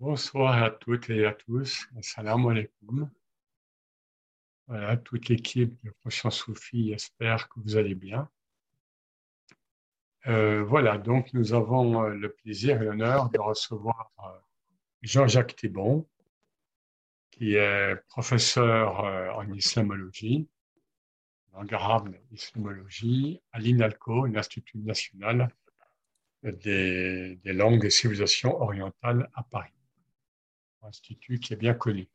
Bonsoir à toutes et à tous. Assalamu alaikum. Voilà, toute l'équipe de Prochain Soufi espère que vous allez bien. Euh, voilà, donc nous avons euh, le plaisir et l'honneur de recevoir euh, Jean-Jacques Thibon, qui est professeur en islamologie, langue arabe islamologie, à l'INALCO, l'Institut national des, des langues et civilisations orientales à Paris institut qui est bien connu.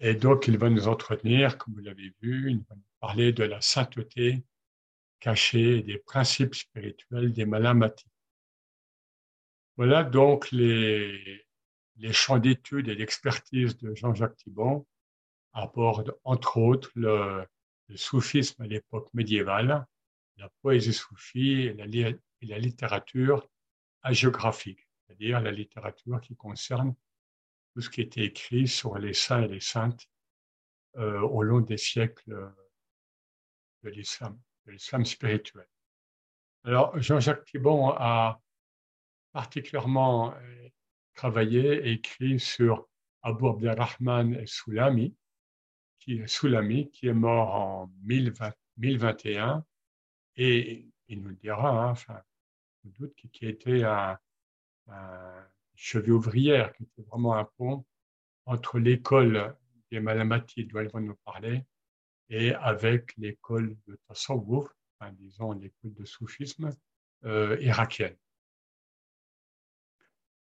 Et donc, il va nous entretenir, comme vous l'avez vu, il va nous parler de la sainteté cachée des principes spirituels des Malamati. Voilà donc les, champs d'études et d'expertise de Jean-Jacques Thibon abordent entre autres le, soufisme à l'époque médiévale, la poésie soufie et la, et la littérature hagiographique c'est-à-dire la littérature qui concerne tout ce qui été écrit sur les saints et les saintes euh, au long des siècles de l'islam, de l'islam spirituel. Alors, Jean-Jacques Thibon a particulièrement euh, travaillé et écrit sur Abu Abdelrahman et Soulami, qui qui est mort en 1021, et il nous dira, hein, enfin, doute, qui, était un, cheveu ouvrière, qui était vraiment un pont entre l'école des Malamati, dont elle va nous parler, et avec l'école de Tasawwuf, disons l'école de soufisme euh, irakienne.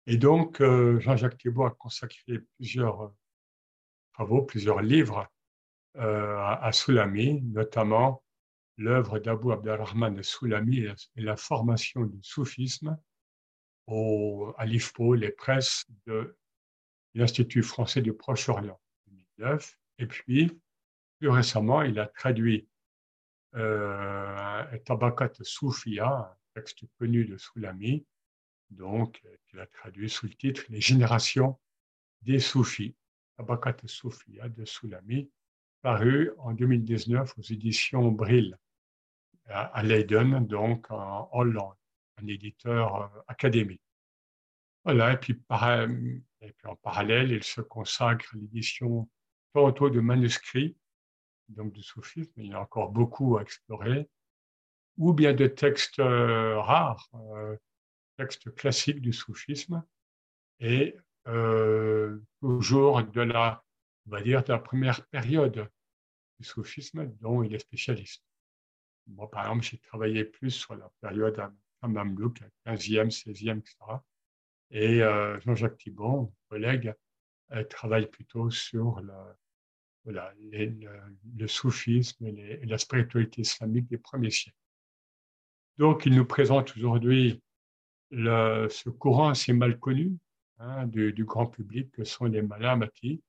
Et donc, euh, Jean-Jacques Thibault a consacré plusieurs euh, travaux, plusieurs livres à Soulami, notamment l'œuvre d'Abu Abdelrahman Soulami et la formation du soufisme au, à l'IFPO, les presses de l'Institut français du Proche-Orient, 2009. Et puis, plus récemment, il a traduit euh, Tabakat Soufia, un texte connu de Soulami, donc, qu'il a traduit sous le titre Les générations des Soufis, Tabakat Soufia de Soulami, paru en 2019 aux éditions Brill à Leiden, donc en Hollande un éditeur euh, académique. Voilà, et puis, en parallèle, il se consacre à l'édition tantôt de manuscrits, donc du soufisme, il y a encore beaucoup à explorer, ou bien de textes euh, rares, euh, textes classiques du soufisme, et toujours de la, on va dire, de la première période du soufisme dont il est spécialiste. Moi, par exemple, j'ai travaillé plus sur la période Mamelouk, 15e, 16e, etc. Et euh, Jean-Jacques Thibon, collègue, euh, travaille plutôt sur le soufisme et, la spiritualité islamique des premiers siècles. Donc, il nous présente aujourd'hui ce courant assez mal connu hein, du, grand public que sont les Malamati.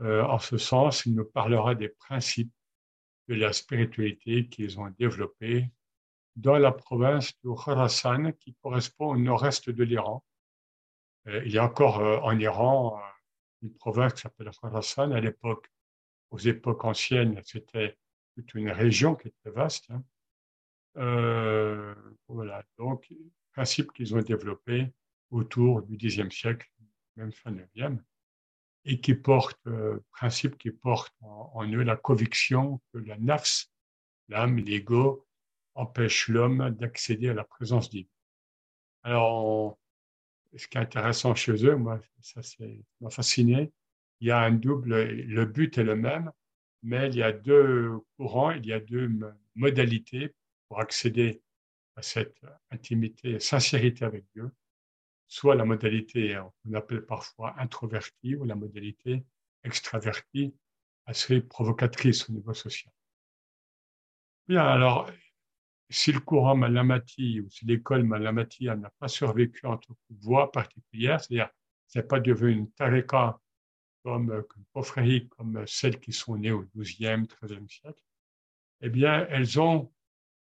Euh, en ce sens, il nous parlera des principes de la spiritualité qu'ils ont développés dans la province de Khorasan, qui correspond au nord-est de l'Iran. Euh, il y a encore euh, en Iran euh, une province qui s'appelle Khorasan. À l'époque, aux époques anciennes, c'était toute une région qui était vaste. Hein. voilà, donc, principe qu'ils ont développé autour du Xe siècle, même fin 9e, et qui portent, principe qui porte en, eux la conviction que la nafs, l'âme, l'ego, empêche l'homme d'accéder à la présence divine. Alors, ce qui est intéressant chez eux, moi, ça m'a fasciné, il y a un double, le but est le même, mais il y a deux courants, il y a deux modalités pour accéder à cette intimité, sincérité avec Dieu, soit la modalité qu'on appelle parfois introvertie ou la modalité extravertie, assez provocatrice au niveau social. Bien, alors, si le courant Malamati ou si l'école Malamati n'a pas survécu en tant que voie particulière, c'est-à-dire n'est pas devenu une tareka comme, comme celles qui sont nées au XIIe, XIIIe siècle, eh bien, elles ont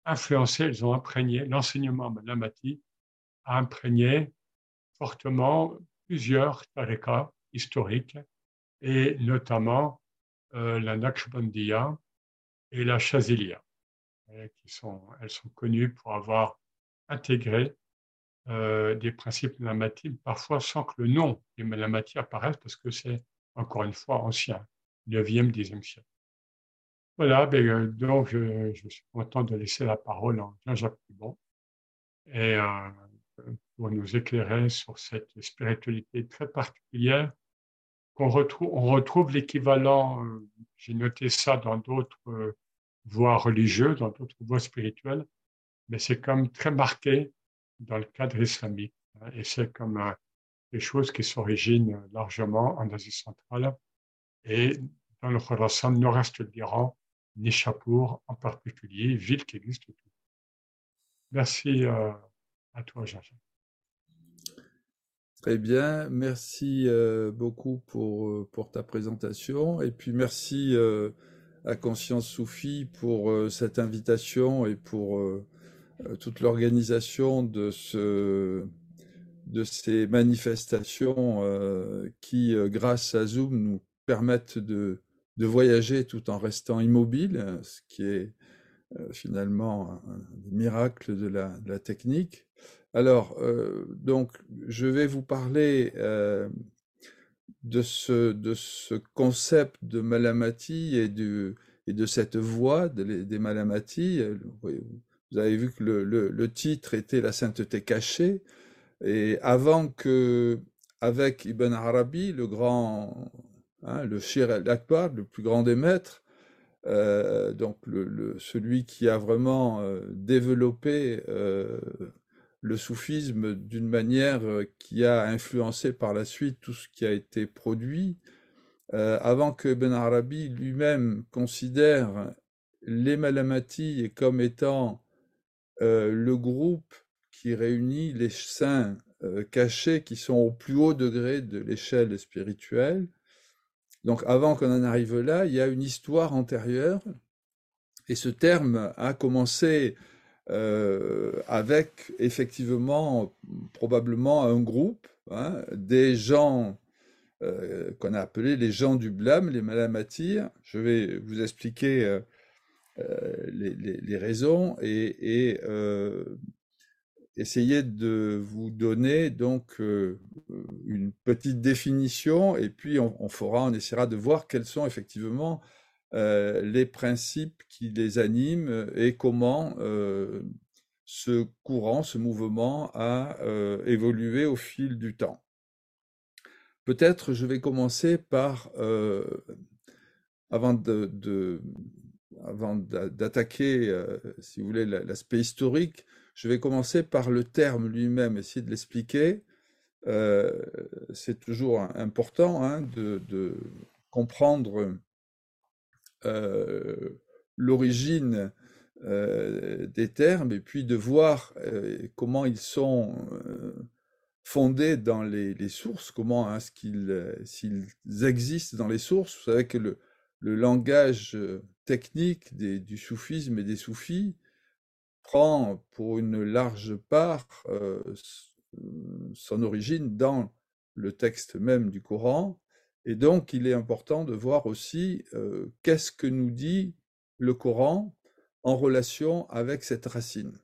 influencé, elles ont imprégné, l'enseignement Malamati a imprégné fortement plusieurs tarekas historiques, et notamment euh, la Naqshbandiya et la Sont, elles sont connues pour avoir intégré euh, des principes malamatiques, parfois sans que le nom des malamatiques apparaisse, parce que c'est, encore une fois, ancien, 9e, 10e siècle. Voilà, ben, euh, donc je, suis content de laisser la parole à Jean-Jacques Bon et euh, pour nous éclairer sur cette spiritualité très particulière qu'on on retrouve l'équivalent, j'ai noté ça dans d'autres voies religieuses, dans d'autres voies spirituelles, mais c'est comme très marqué dans le cadre islamique. Hein, et c'est comme euh, des choses qui s'originent largement en Asie centrale et dans le Khorasan nord-est de l'Iran, Nishapur en particulier, ville qui existe. Merci euh, à toi, Jean-Jacques. Très bien, merci euh, beaucoup pour ta présentation et puis merci à Conscience Soufi pour cette invitation et pour euh, toute l'organisation de, ce, de ces manifestations euh, qui, euh, grâce à Zoom, nous permettent de, de, voyager tout en restant immobile, ce qui est finalement un, miracle de la, de la, technique. Alors, donc, je vais vous parler de, ce, de ce concept de Malamati et, de, et de cette voie des Malamati. Vous avez vu que le, titre était La sainteté cachée. Et avant que, avec Ibn Arabi, le grand, hein, le Shir al-Akbar, le plus grand des maîtres, euh, donc le, celui qui a vraiment euh, développé euh, le soufisme d'une manière qui a influencé par la suite tout ce qui a été produit, avant que Ibn Arabi lui-même considère les Malamati comme étant euh, le groupe qui réunit les saints euh, cachés qui sont au plus haut degré de l'échelle spirituelle. Donc avant qu'on en arrive là, il y a une histoire antérieure, et ce terme a commencé euh, avec effectivement probablement un groupe, hein, des gens qu'on a appelés les gens du blâme, les malamatir. Je vais vous expliquer euh, les, raisons et, euh, essayer de vous donner donc euh, une petite définition et puis on, fera, on essaiera de voir quels sont effectivement les principes qui les animent et comment ce courant, ce mouvement a évolué au fil du temps. Peut-être je vais commencer par, avant de, avant d'attaquer, euh, si vous voulez, l'aspect historique, je vais commencer par le terme lui-même, essayer de l'expliquer. Euh, c'est toujours important hein, de, comprendre euh, l'origine des termes et puis de voir comment ils sont fondés dans les, sources, comment est-ce qu'ils s'ils existent dans les sources. Vous savez que le, le langage technique du soufisme et des soufis prend pour une large part son origine dans le texte même du Coran. Et donc, il est important de voir aussi qu'est-ce que nous dit le Coran en relation avec cette racine.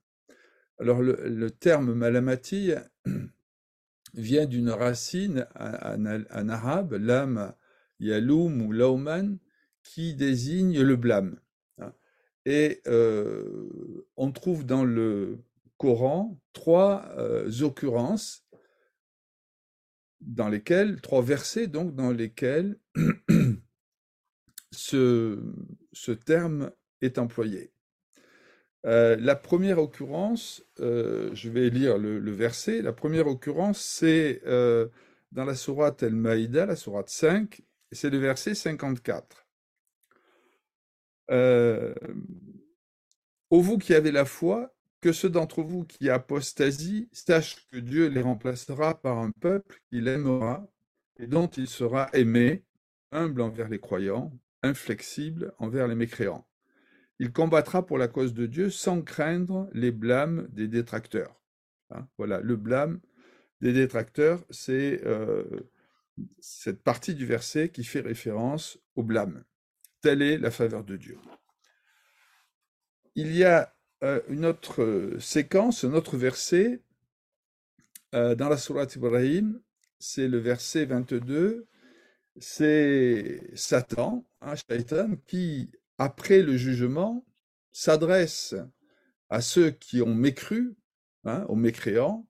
Alors, le, terme malamati vient d'une racine en, arabe, l'âme yaloum ou lauman, qui désigne le blâme. Hein. Et euh, on trouve dans le Coran trois euh, occurrences dans lesquelles, trois versets donc dans lesquels ce, ce terme est employé. Euh, la première occurrence, je vais lire le, verset, la première occurrence c'est dans la sourate El-Maïda, la sourate 5, et c'est le verset 54. Euh, ô vous qui avez la foi, que ceux d'entre vous qui apostasient sachent que Dieu les remplacera par un peuple qu'il aimera et dont il sera aimé, humble envers les croyants, inflexible envers les mécréants. Il combattra pour la cause de Dieu sans craindre les blâmes des détracteurs. Hein, voilà, le blâme des détracteurs, c'est euh, cette partie du verset qui fait référence au blâme. Telle est la faveur de Dieu. Il y a euh, une autre euh, séquence, un autre verset dans la sourate Ibrahim, c'est le verset 22, c'est Satan, un Shaitan, qui, après le jugement, s'adresse à ceux qui ont mécru, hein, aux mécréants,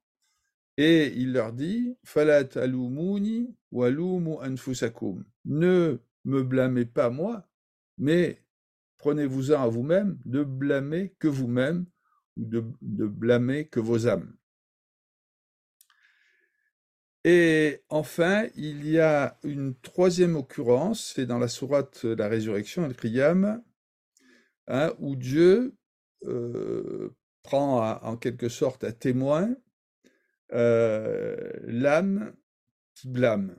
et il leur dit Falat alumuni walumu anfusakum. Ne me blâmez pas moi, mais prenez-vous-en à vous-même, ne blâmez que vous-même, ou de, de blâmer que vos âmes. Et enfin, il y a une troisième occurrence, c'est dans la sourate la résurrection, le Kriyam, hein, où Dieu euh, prend en quelque sorte à témoin euh, l'âme qui blâme.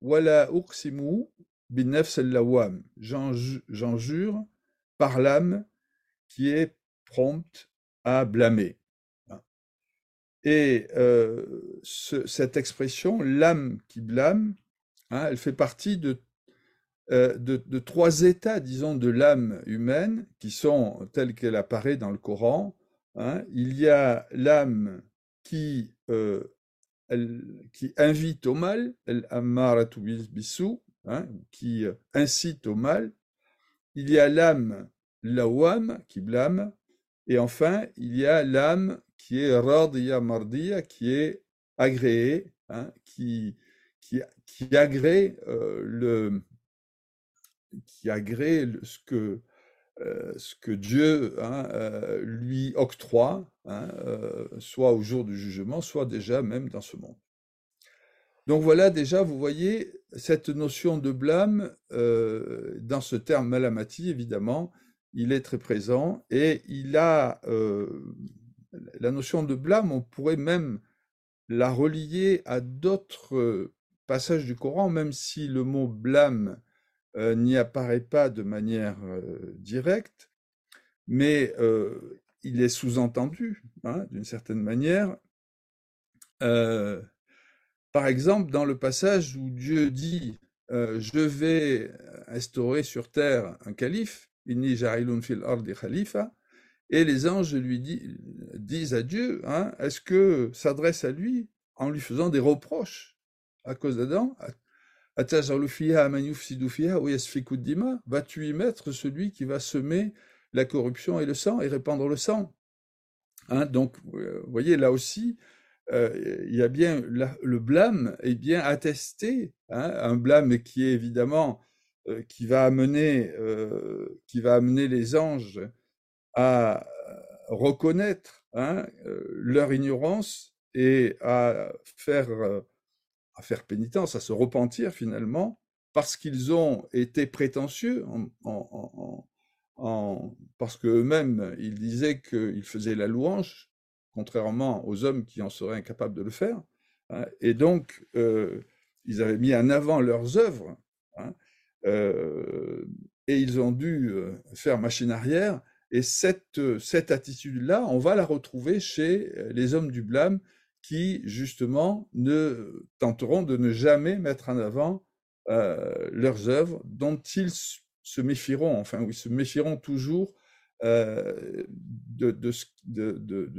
Wala uqsimu binafs al J'en jure par l'âme qui est prompte à blâmer. Et euh, cette expression, l'âme qui blâme, hein, elle fait partie euh, de, de, trois états, disons, de l'âme humaine qui sont tels qu'elle apparaît dans le Coran. Hein. Il y a l'âme qui, euh, qui invite au mal, hein, qui incite au mal. Il y a l'âme lawam qui blâme. Et enfin, il y a l'âme qui est radiya mardiya, qui est agréé, hein, qui, qui, agrée euh, le qui agrée ce que euh, ce que Dieu hein, euh, lui octroie, hein, soit au jour du jugement, soit déjà même dans ce monde. Donc voilà, déjà, vous voyez cette notion de blâme dans ce terme malamati, évidemment, il est très présent et il a la notion de blâme, on pourrait même la relier à d'autres passages du Coran, même si le mot blâme n'y apparaît pas de manière directe, mais il est sous-entendu, hein, d'une certaine manière. Par exemple, dans le passage où Dieu dit Je vais instaurer sur terre un calife, fil et les anges lui disent à Dieu, hein, est-ce que s'adresse à lui en lui faisant des reproches à cause d'Adam Vas-tu y mettre celui qui va semer la corruption et le sang et répandre le sang? Hein, Donc, euh, vous voyez, là aussi, euh, il y a bien le blâme est bien attesté, hein, un blâme qui est évidemment euh, qui va amener qui va amener les anges à reconnaître hein, euh, leur ignorance et à faire, euh, à faire pénitence, à se repentir finalement, parce qu'ils ont été prétentieux, en, en, parce qu'eux-mêmes, ils disaient qu'ils faisaient la louange, contrairement aux hommes qui en seraient incapables de le faire. Hein, et donc, euh, ils avaient mis en avant leurs œuvres, hein, et ils ont dû faire machine arrière et cette, euh, cette attitude-là, on va la retrouver chez euh, les hommes du blâme qui, justement, ne tenteront de ne jamais mettre en avant euh, leurs œuvres dont ils se méfieront, enfin, ils se méfieront toujours de,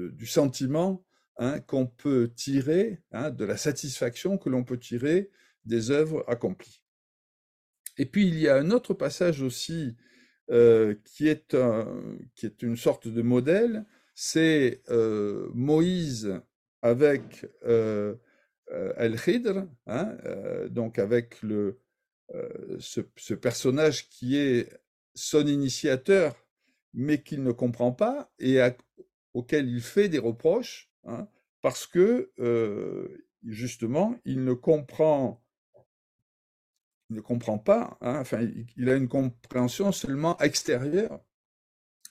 du sentiment hein, qu'on peut tirer, hein, de la satisfaction que l'on peut tirer des œuvres accomplies. Et puis, il y a un autre passage aussi euh, qui, est qui est une sorte de modèle, c'est euh, Moïse avec euh, El-Khidr, hein, donc avec le, ce, personnage qui est son initiateur, mais qu'il ne comprend pas et auquel il fait des reproches, hein, parce que justement, il ne comprend pas, hein, enfin, il a une compréhension seulement extérieure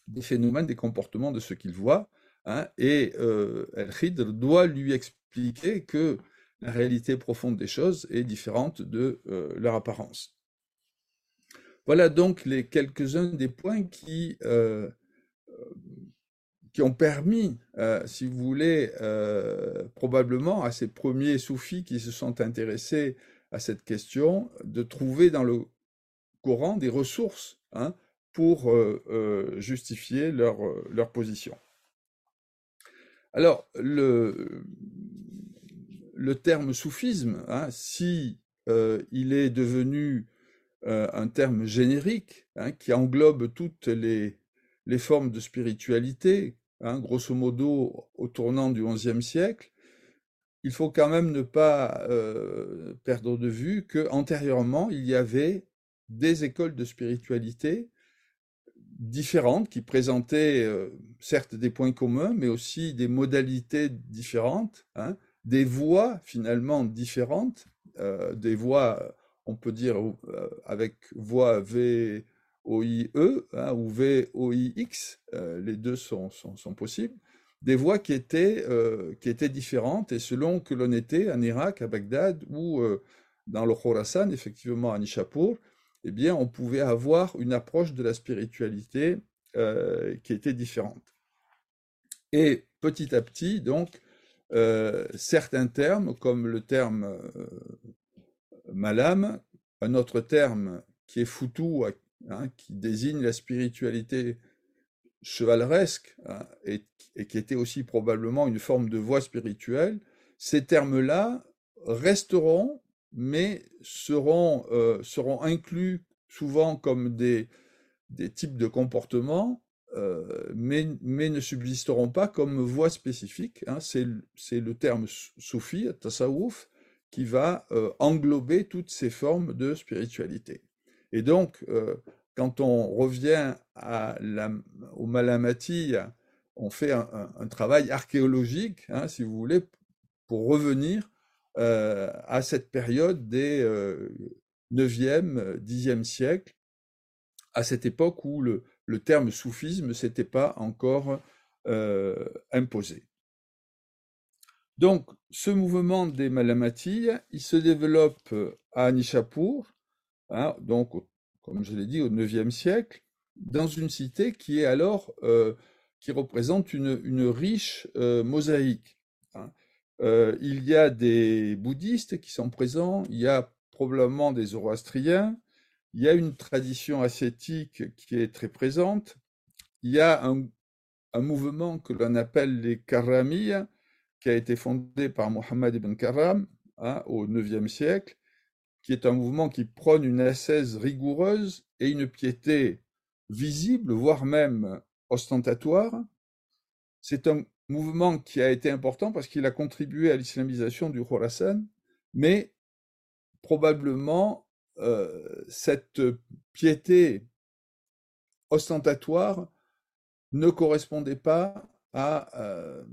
des phénomènes, des comportements de ce qu'il voit, hein, et euh, El-Khidr doit lui expliquer que la réalité profonde des choses est différente de euh, leur apparence. Voilà donc les quelques-uns des points qui, euh, ont permis, si vous voulez, probablement à ces premiers soufis qui se sont intéressés à cette question, de trouver dans le Coran des ressources hein, pour euh, euh, justifier leur, euh, position. Alors, le, le terme soufisme, hein, si il est devenu un terme générique hein, qui englobe toutes les, formes de spiritualité, hein, grosso modo au tournant du XIe siècle, il faut quand même ne pas perdre de vue que antérieurement il y avait des écoles de spiritualité différentes qui présentaient certes des points communs, mais aussi des modalités différentes, hein, des voies finalement différentes, des voies, on peut dire avec voix V OIE hein, ou VOIX, les deux sont, possibles, des qui étaient, qui étaient différentes et selon que l'on était en Irak, à Bagdad ou dans le Khorasan, effectivement à Nishapur, eh bien, on pouvait avoir une approche de la spiritualité euh, qui était différente. Et petit à petit, donc, euh, certains termes, comme le terme euh, malam, un autre terme qui est foutu, hein, qui désigne la spiritualité chevaleresque, hein, et, qui était aussi probablement une forme de voie spirituelle, ces termes-là resteront mais seront, euh, seront inclus souvent comme des, des types de comportements, euh, mais, mais, ne subsisteront pas comme voie spécifique. Hein. C'est le terme soufi, tasawwuf, qui va euh, englober toutes ces formes de spiritualité. Et donc, quand on revient au Malamati, on fait un, travail archéologique, hein, si vous voulez, pour revenir euh, à cette période des 9e, euh, 10e siècle, à cette époque où le, terme soufisme s'était pas encore euh, imposé. Donc, ce mouvement des Malamatis, il se développe à Nishapur, hein, donc, comme je l'ai dit, au 9e siècle, dans une cité qui est alors, qui représente une, riche mosaïque. Hein. Euh, il y a des bouddhistes qui sont présents, il y a probablement des zoroastriens, il y a une tradition ascétique qui est très présente, il y a un, mouvement que l'on appelle les Karamiya, qui a été fondé par Mohammed ibn Karam hein, au IXe siècle, qui est un mouvement qui prône une ascèse rigoureuse et une piété visible, voire même ostentatoire. C'est un mouvement qui a été important parce qu'il a contribué à l'islamisation du Khorasan, mais probablement euh, cette piété ostentatoire ne correspondait pas à, euh,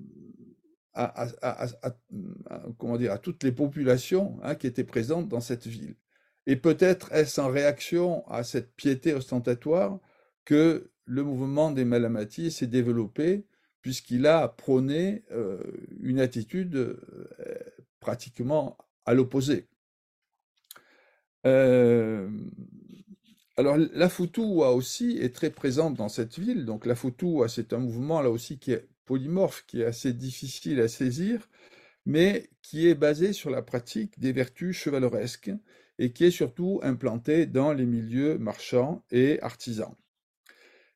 comment dire, à toutes les populations hein, qui étaient présentes dans cette ville. Et peut-être est-ce en réaction à cette piété ostentatoire que le mouvement des Malamatis s'est développé puisqu'il a prôné euh, une attitude euh, pratiquement à l'opposé. Euh, alors la Futua aussi est très présente dans cette ville. Donc la Futua, c'est un mouvement là aussi qui est polymorphe, qui est assez difficile à saisir, mais qui est basé sur la pratique des vertus chevaleresques et qui est surtout implanté dans les milieux marchands et artisans.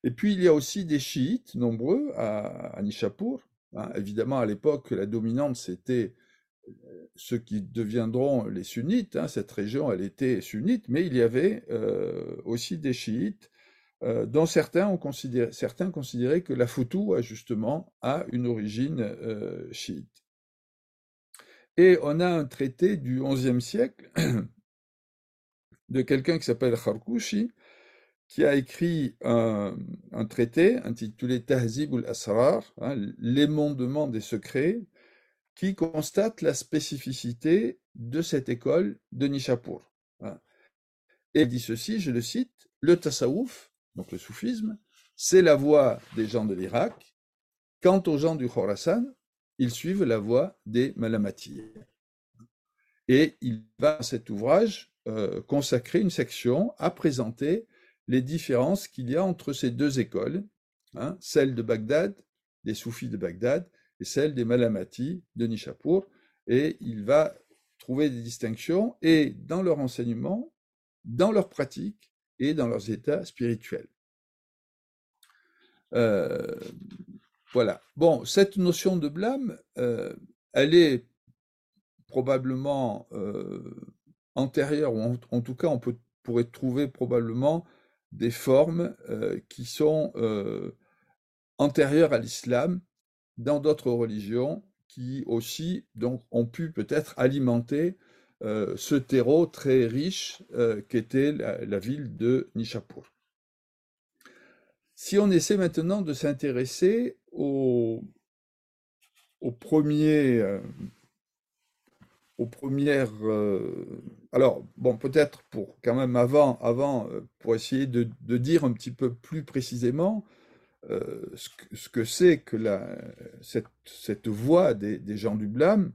Et puis il y a aussi des chiites nombreux à, Nishapur. Hein. Évidemment, à l'époque, la dominante, c'était euh, ceux qui deviendront les sunnites. Hein. Cette région, elle était sunnite, mais il y avait euh, aussi des chiites, euh, dont certains, ont considéré, certains considéraient que la Foutou, justement, a une origine chiite. Et on a un traité du XIe siècle de quelqu'un qui s'appelle Kharkouchi, qui a écrit un, traité intitulé Tahzib al-Asrar, hein, l'émondement des secrets, qui constate la spécificité de cette école de Nishapur. Hein. Et il dit ceci, je le cite, le tasawuf, donc le soufisme, c'est la voie des gens de l'Irak. Quant aux gens du Khorasan, ils suivent la voie des Malamati. Et il va, dans cet ouvrage, euh, consacrer une section à présenter les différences qu'il y a entre ces deux écoles, hein, celle de Bagdad, des soufis de Bagdad, et celle des Malamati de Nishapur, et il va trouver des distinctions et dans leur enseignement, dans leur pratique et dans leurs états spirituels. Euh, voilà. Bon, cette notion de blâme, euh, elle est probablement antérieures, ou en, tout cas on peut, pourrait trouver probablement des formes qui sont antérieures à l'islam dans d'autres religions qui aussi donc, ont pu peut-être alimenter ce terreau très riche qu'était la, ville de Nishapur. Si on essaie maintenant de s'intéresser au, au premier, euh, aux premières. Euh, alors, bon, peut-être pour quand même avant, avant euh, pour essayer de, de, dire un petit peu plus précisément ce que c'est que, la, cette, cette voix des, des, gens du blâme,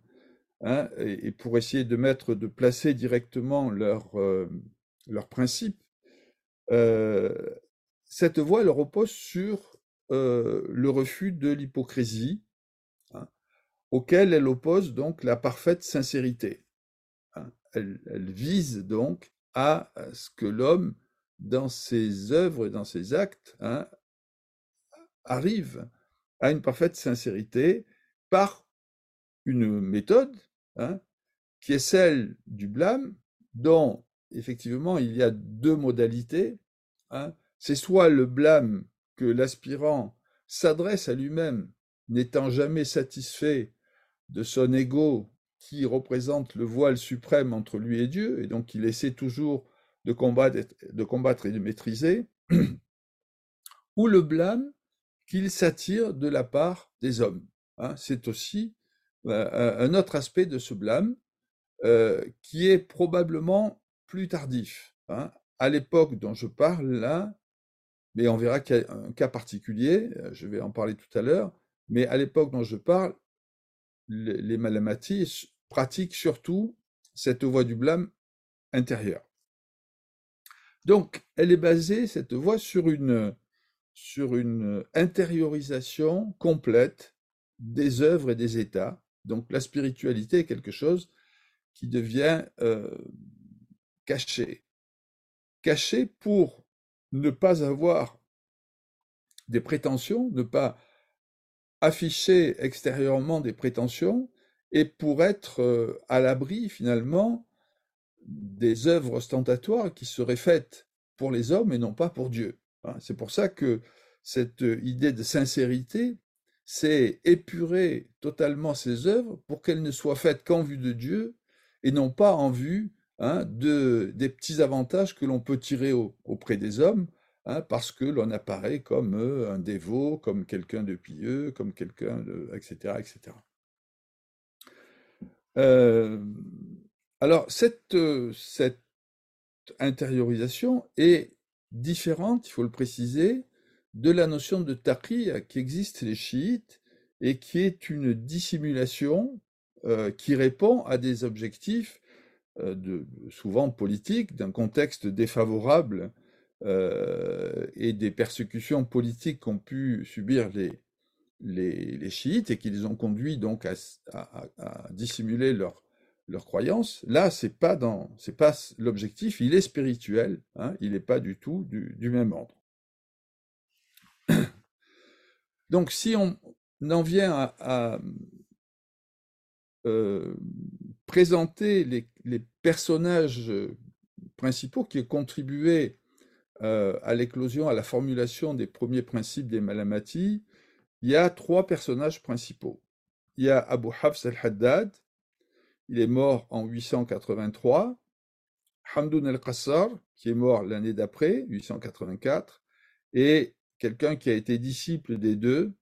hein, et, pour essayer de mettre, de placer directement leurs leur principes cette voie, elle repose sur le refus de l'hypocrisie, hein, auquel elle oppose donc la parfaite sincérité. Hein. Elle, vise donc à, ce que l'homme, dans ses œuvres et dans ses actes, arrive à une parfaite sincérité par une méthode qui est celle du blâme, dont effectivement il y a deux modalités c'est soit le blâme que l'aspirant s'adresse à lui-même, n'étant jamais satisfait de son ego qui représente le voile suprême entre lui et Dieu, et donc il essaie toujours de combattre, et de maîtriser, ou le blâme qu'il s'attire de la part des hommes. Hein. C'est aussi un autre aspect de ce blâme euh, qui est probablement plus tardif. Hein. À l'époque dont je parle là, mais on verra qu'il y a un cas particulier, euh, je vais en parler tout à l'heure, mais à l'époque dont je parle, les malamatis pratiquent surtout cette voie du blâme intérieur. Donc, elle est basée, cette voie, sur une, sur une intériorisation complète des œuvres et des états. Donc, la spiritualité est quelque chose qui devient euh, caché. Caché pour ne pas avoir des prétentions, ne pas afficher extérieurement des prétentions, et pour être euh, à l'abri finalement des œuvres ostentatoires qui seraient faites pour les hommes et non pas pour Dieu. Hein. C'est pour ça que cette idée de sincérité, c'est épurer totalement ces œuvres pour qu'elles ne soient faites qu'en vue de Dieu et non pas en vue Hein, de, des petits avantages que l'on peut tirer auprès des hommes, hein, parce que l'on apparaît comme euh, un dévot, comme quelqu'un de pieux, comme quelqu'un de... etc. etc. Euh, alors, cette, cette intériorisation est différente, il faut le préciser, de la notion de taqiyya qui existe chez les chiites et qui est une dissimulation euh, qui répond à des objectifs euh, souvent politique, d'un contexte défavorable euh, et des persécutions politiques qu'ont pu subir les, les, chiites et qui les ont conduits donc à, dissimuler leur, leur croyance. Là, c'est pas dans, c'est pas l'objectif, il est spirituel, hein, il n'est pas du tout du, même ordre. Donc, si on en vient à, euh, présenter les, personnages euh, principaux qui ont contribué euh, à l'éclosion, à la formulation des premiers principes des Malamati, il y a trois personnages principaux. Il y a Abu Hafs al-Haddad, il est mort en 883, Hamdoun al-Qassar, qui est mort l'année d'après, 884, et quelqu'un qui a été disciple des deux,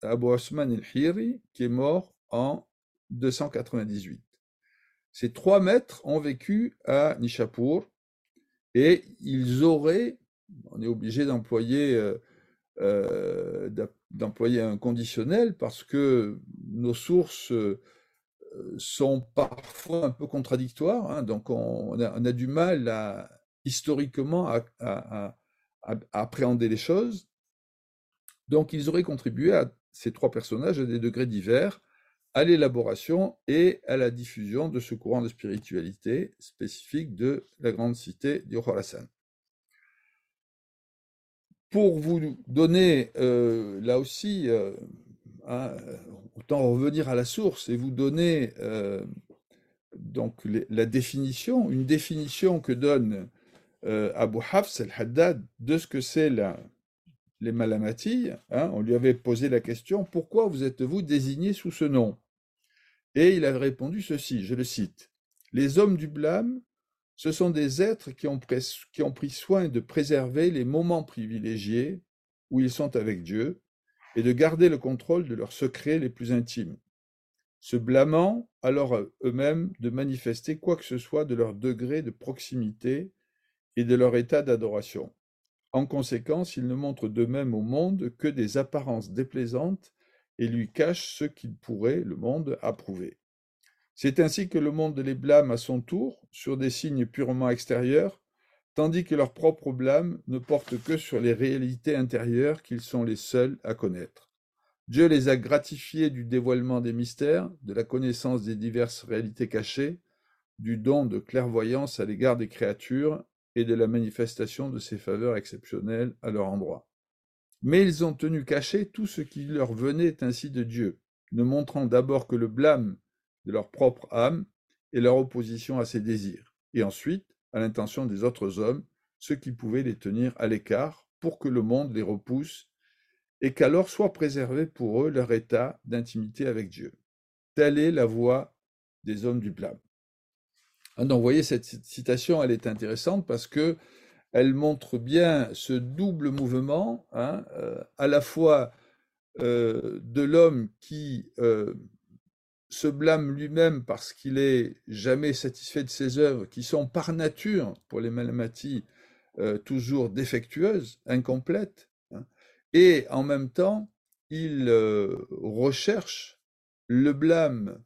Abu Osman al-Hiri, qui est mort en 298. Ces trois maîtres ont vécu à Nishapur et ils auraient, on est obligé d'employer euh, euh, un conditionnel parce que nos sources euh, sont parfois un peu contradictoires, hein, donc on, a, du mal historiquement à, appréhender les choses. Donc ils auraient contribué à ces trois personnages à des degrés divers à l'élaboration et à la diffusion de ce courant de spiritualité spécifique de la grande cité du Khorasan. Pour vous donner euh, là aussi, euh, hein, autant revenir à la source et vous donner euh, donc la définition, une définition que donne Abu Hafs al-Haddad de ce que c'est les malamatilles. Hein. on lui avait posé la question pourquoi vous êtes-vous désigné sous ce nom? Et il avait répondu ceci, je le cite Les hommes du blâme, ce sont des êtres qui ont, qui ont pris soin de préserver les moments privilégiés où ils sont avec Dieu et de garder le contrôle de leurs secrets les plus intimes se blâmant alors eux-mêmes de manifester quoi que ce soit de leur degré de proximité et de leur état d'adoration. En conséquence, ils ne montrent d'eux-mêmes au monde que des apparences déplaisantes et lui cachent ce qu'il pourrait, le monde, approuver. C'est ainsi que le monde les blâme à son tour sur des signes purement extérieurs, tandis que leur propre blâme ne porte que sur les réalités intérieures qu'ils sont les seuls à connaître. Dieu les a gratifiés du dévoilement des mystères, de la connaissance des diverses réalités cachées, du don de clairvoyance à l'égard des créatures et de la manifestation de ses faveurs exceptionnelles à leur endroit. Mais ils ont tenu caché tout ce qui leur venait ainsi de Dieu, ne montrant d'abord que le blâme de leur propre âme et leur opposition à ses désirs, et ensuite, à l'intention des autres hommes, ce qui pouvait les tenir à l'écart pour que le monde les repousse et qu'alors soit préservé pour eux leur état d'intimité avec Dieu. Telle est la voie des hommes du blâme. Ah, donc, vous voyez, cette citation, elle est intéressante parce que elle montre bien ce double mouvement, hein, euh, à la fois euh, de l'homme qui euh, se blâme lui-même parce qu'il est jamais satisfait de ses œuvres, qui sont par nature, pour les malamatis, toujours défectueuses, incomplètes, et en même temps, il recherche le blâme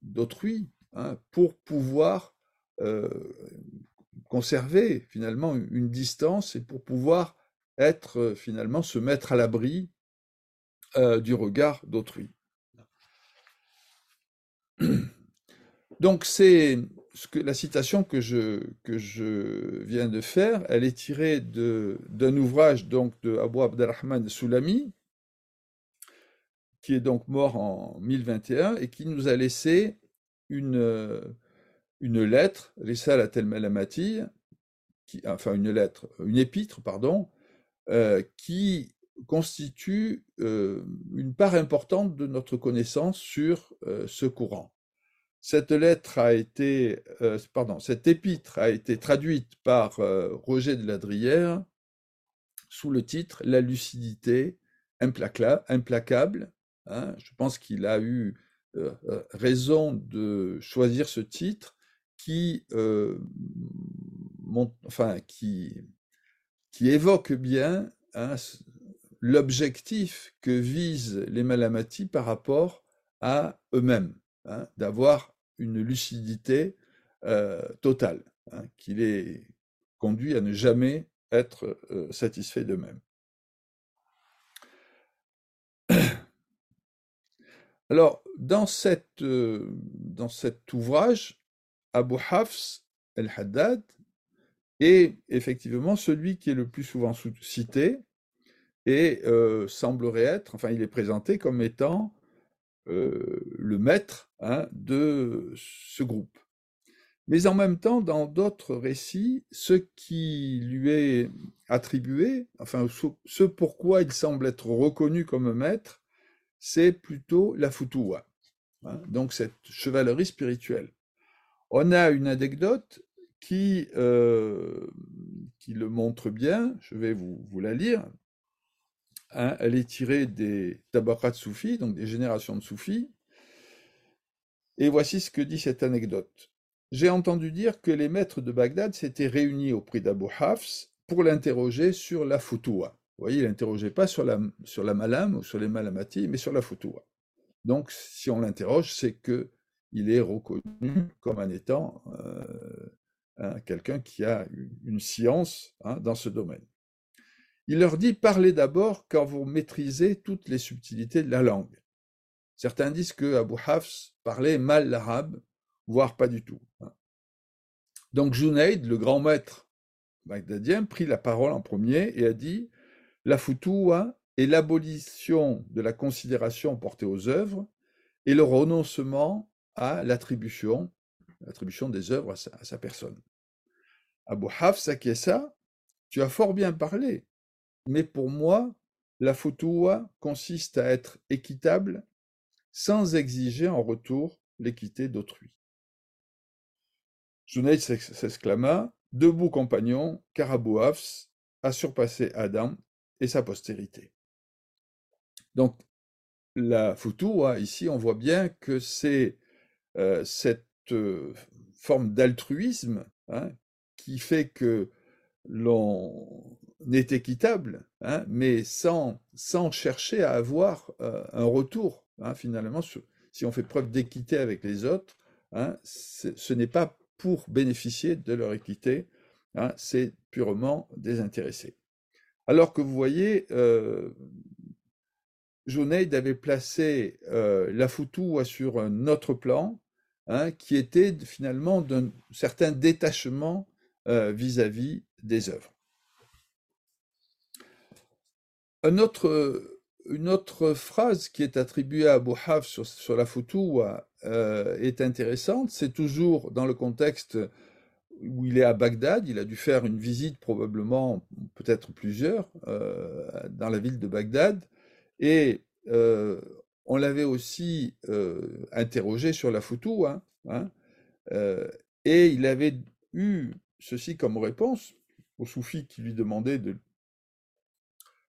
d'autrui hein, pour pouvoir conserver finalement une distance et pour pouvoir être finalement se mettre à l'abri du regard d'autrui. Donc c'est la citation que je, que je viens de faire, elle est tirée d'un ouvrage donc de Abu Abdelrahman Soulami, qui est donc mort en 1021 et qui nous a laissé une, une lettre, Risal Tel Malamati, qui, enfin une lettre, une épître, pardon, qui constitue une part importante de notre connaissance sur ce courant. Cette lettre a été, épître a été traduite par Roger de Ladrière sous le titre La lucidité implacable. Hein. je pense qu'il a eu raison de choisir ce titre qui, enfin, qui, qui évoque bien hein, l'objectif que visent les malamatis par rapport à eux-mêmes. Hein, d'avoir une lucidité euh, totale, hein, qui les conduit à ne jamais être euh, satisfaits d'eux-mêmes. Alors, euh, dans cet ouvrage, Abu Hafs el-Haddad est effectivement celui qui est le plus souvent cité et semblerait être, enfin il est présenté comme étant le maître hein, de ce groupe. Mais en même temps, dans d'autres récits, ce qui lui est attribué, enfin ce pourquoi il semble être reconnu comme maître, c'est plutôt la futua, hein, donc cette chevalerie spirituelle. On a une anecdote qui, qui le montre bien, je vais vous, vous la lire, Hein, elle est tirée des tabakats soufis, donc des générations de soufis. Et voici ce que dit cette anecdote. J'ai entendu dire que les maîtres de Bagdad s'étaient réunis auprès d'Abu Hafs pour l'interroger sur la futua. Voyez, il n'interrogeait pas sur la, sur la malame ou sur les malamati, mais sur la futua. Donc, si on l'interroge, c'est que il est reconnu comme un étant euh, quelqu'un qui a une science hein, dans ce domaine. Il leur dit parlez d'abord quand vous maîtrisez toutes les subtilités de la langue. Certains disent que Abu Hafs parlait mal l'arabe, voire pas du tout. Hein. Donc Junaid, le grand maître bagdadien, prit la parole en premier et a dit La futua est l'abolition de la considération portée aux œuvres et le renoncement à l'attribution des œuvres à sa, personne. Abu Hafs tu as fort bien parlé, mais pour moi, la foutoua consiste à être équitable sans exiger en retour l'équité d'autrui. Junaid s'exclama Debout, compagnon, car Hafs a surpassé Adam et sa postérité. Donc, la foutoua, ici, on voit bien que c'est euh, cette euh, forme d'altruisme hein, qui fait que l'on est équitable, hein, mais sans, sans chercher à avoir euh, un retour. Hein, finalement, si on fait preuve d'équité avec les autres, ce n'est pas pour bénéficier de leur équité, c'est purement désintéressé. Alors que vous voyez, euh, avait placé la Foutoua sur un autre plan, Hein, qui était finalement d'un certain détachement euh, vis-à-vis des œuvres. une autre phrase qui est attribuée à Abu Haf sur, la photo euh, est intéressante. C'est toujours dans le contexte où il est à Bagdad. Il a dû faire une visite, probablement, peut-être plusieurs, euh, dans la ville de Bagdad. Et on l'avait aussi euh, interrogé sur la photo, hein, hein euh, et il avait eu ceci comme réponse aux soufis qui lui demandaient de,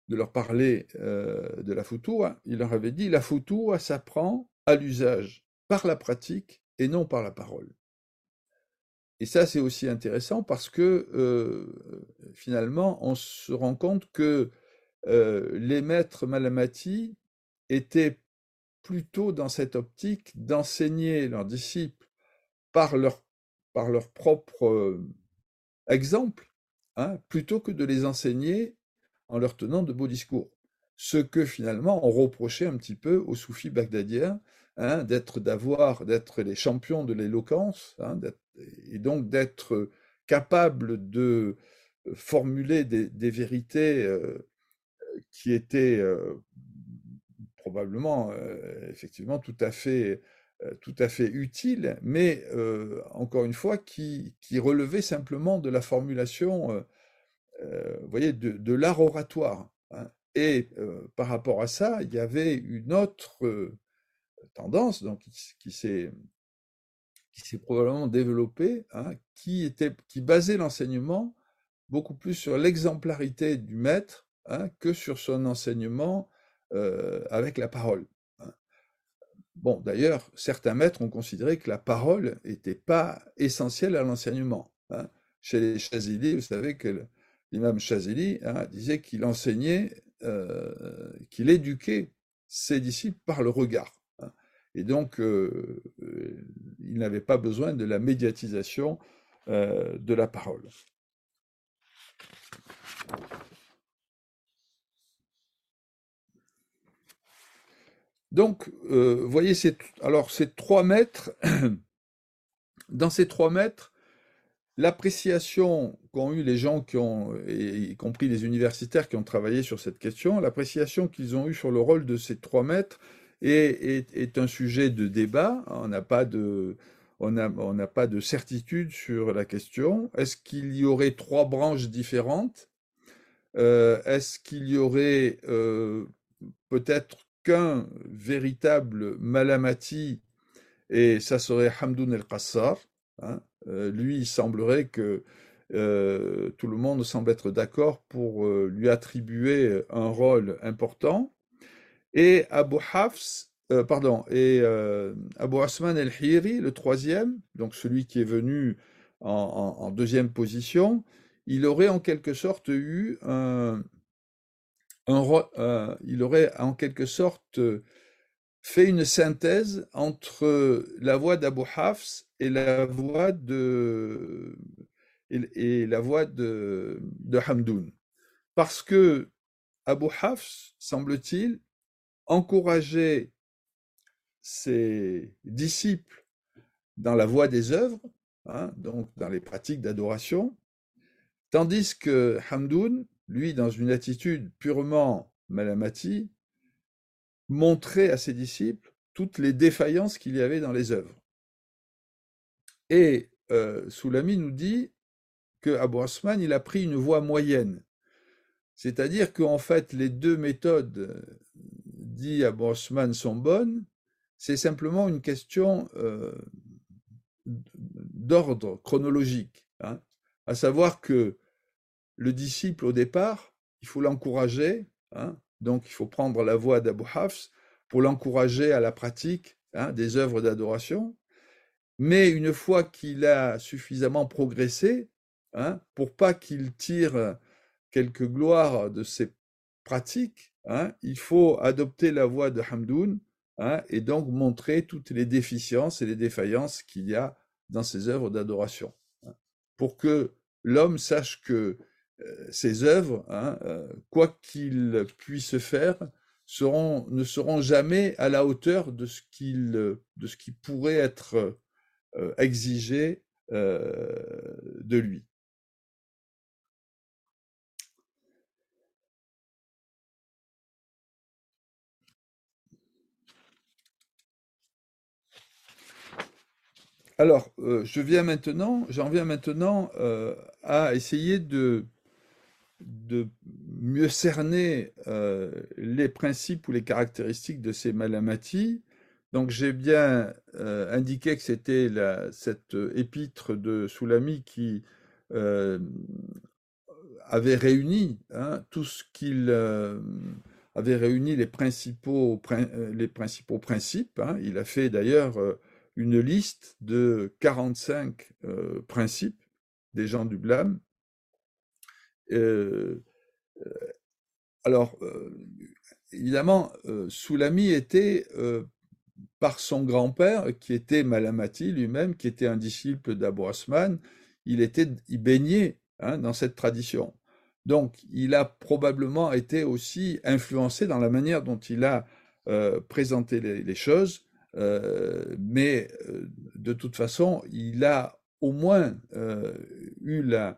leur parler euh, de la photo. Hein. il leur avait dit la photo s'apprend à l'usage par la pratique et non par la parole. Et ça, c'est aussi intéressant parce que finalement, on se rend compte que les maîtres malamati étaient plutôt dans cette optique d'enseigner leurs disciples par leur, par leur propre exemple, hein, plutôt que de les enseigner en leur tenant de beaux discours. Ce que finalement on reprochait un petit peu aux soufis bagdadiens, hein, d'être d'avoir d'être les champions de l'éloquence, hein, et donc d'être capables de formuler des, vérités qui étaient probablement effectivement tout à fait tout à fait utile, mais encore une fois qui, qui, relevait simplement de la formulation, voyez, de, l'art oratoire. Hein. Et par rapport à ça, il y avait une autre tendance donc, qui, s'est qui s'est probablement développée, hein, qui, basait l'enseignement beaucoup plus sur l'exemplarité du maître hein, que sur son enseignement euh, avec la parole. Hein. Bon, d'ailleurs, certains maîtres ont considéré que la parole n'était pas essentielle à l'enseignement. Chez les Chazili, vous savez que l'imam Chazili disait qu'il enseignait, euh, qu'il éduquait ses disciples par le regard. Et donc, euh, il n'avait pas besoin de la médiatisation de la parole. Donc, euh, vous voyez, alors ces trois mètres, dans ces trois mètres, l'appréciation qu'ont eu les gens qui ont, y compris les universitaires qui ont travaillé sur cette question, l'appréciation qu'ils ont eue sur le rôle de ces trois mètres est, un sujet de débat. On n'a pas de, on n'a pas de certitude sur la question. Est-ce qu'il y aurait trois branches différentes? Euh, Est-ce qu'il y aurait euh, peut-être qu'un véritable Malamati, et ça serait Hamdoun el-Qassar. Hein, euh, lui, il semblerait que tout le monde semble être d'accord pour lui attribuer un rôle important. Et Abu Hafs, pardon, et Abu Asman el-Hiri, le troisième, donc celui qui est venu en deuxième position, il aurait en quelque sorte eu un, euh, il aurait en quelque sorte euh, fait une synthèse entre la voix d'Abu Hafs et la voix de et, la voix de, de Hamdoun. Parce que Abu Hafs, semble-t-il, encourageait ses disciples dans la voie des œuvres, hein, donc dans les pratiques d'adoration, tandis que Hamdoun lui, dans une attitude purement malamati, montrait à ses disciples toutes les défaillances qu'il y avait dans les œuvres. Et Soulami nous dit que Abu Osman, il a pris une voie moyenne. C'est-à-dire qu'en fait, les deux méthodes, dit Abu Osman, sont bonnes. C'est simplement une question d'ordre chronologique. Hein. À savoir que le disciple, au départ, il faut l'encourager. Hein. donc, il faut prendre la voie d'Abu Hafs pour l'encourager à la pratique hein, des œuvres d'adoration. Mais une fois qu'il a suffisamment progressé, pour pas qu'il tire quelques gloires de ses pratiques, hein, il faut adopter la voie de Hamdoun hein, et donc montrer toutes les déficiences et les défaillances qu'il y a dans ses œuvres d'adoration, pour que l'homme sache que euh, ses œuvres, euh, quoi qu'il puisse faire, ne seront jamais à la hauteur de ce, qu'il, de ce qui pourrait être euh, exigé de lui. Alors, euh, je viens maintenant, j'en viens maintenant euh, à essayer de, mieux cerner euh, les principes ou les caractéristiques de ces malamatis. Donc, j'ai bien indiqué que c'était cette épître de Soulami qui avait réuni hein, tout ce qu'il avait réuni les principaux, les principaux principes. Hein. Il a fait d'ailleurs une liste de 45 euh, principes des gens du blâme. Euh, euh, alors, évidemment, Soulami était, par son grand-père, qui était Malamati lui-même, qui était un disciple d'Abu Osman, il, était, il baignait hein, dans cette tradition. Donc, il a probablement été aussi influencé dans la manière dont il a présenté les choses euh, mais euh, de toute façon, il a au moins euh, eu le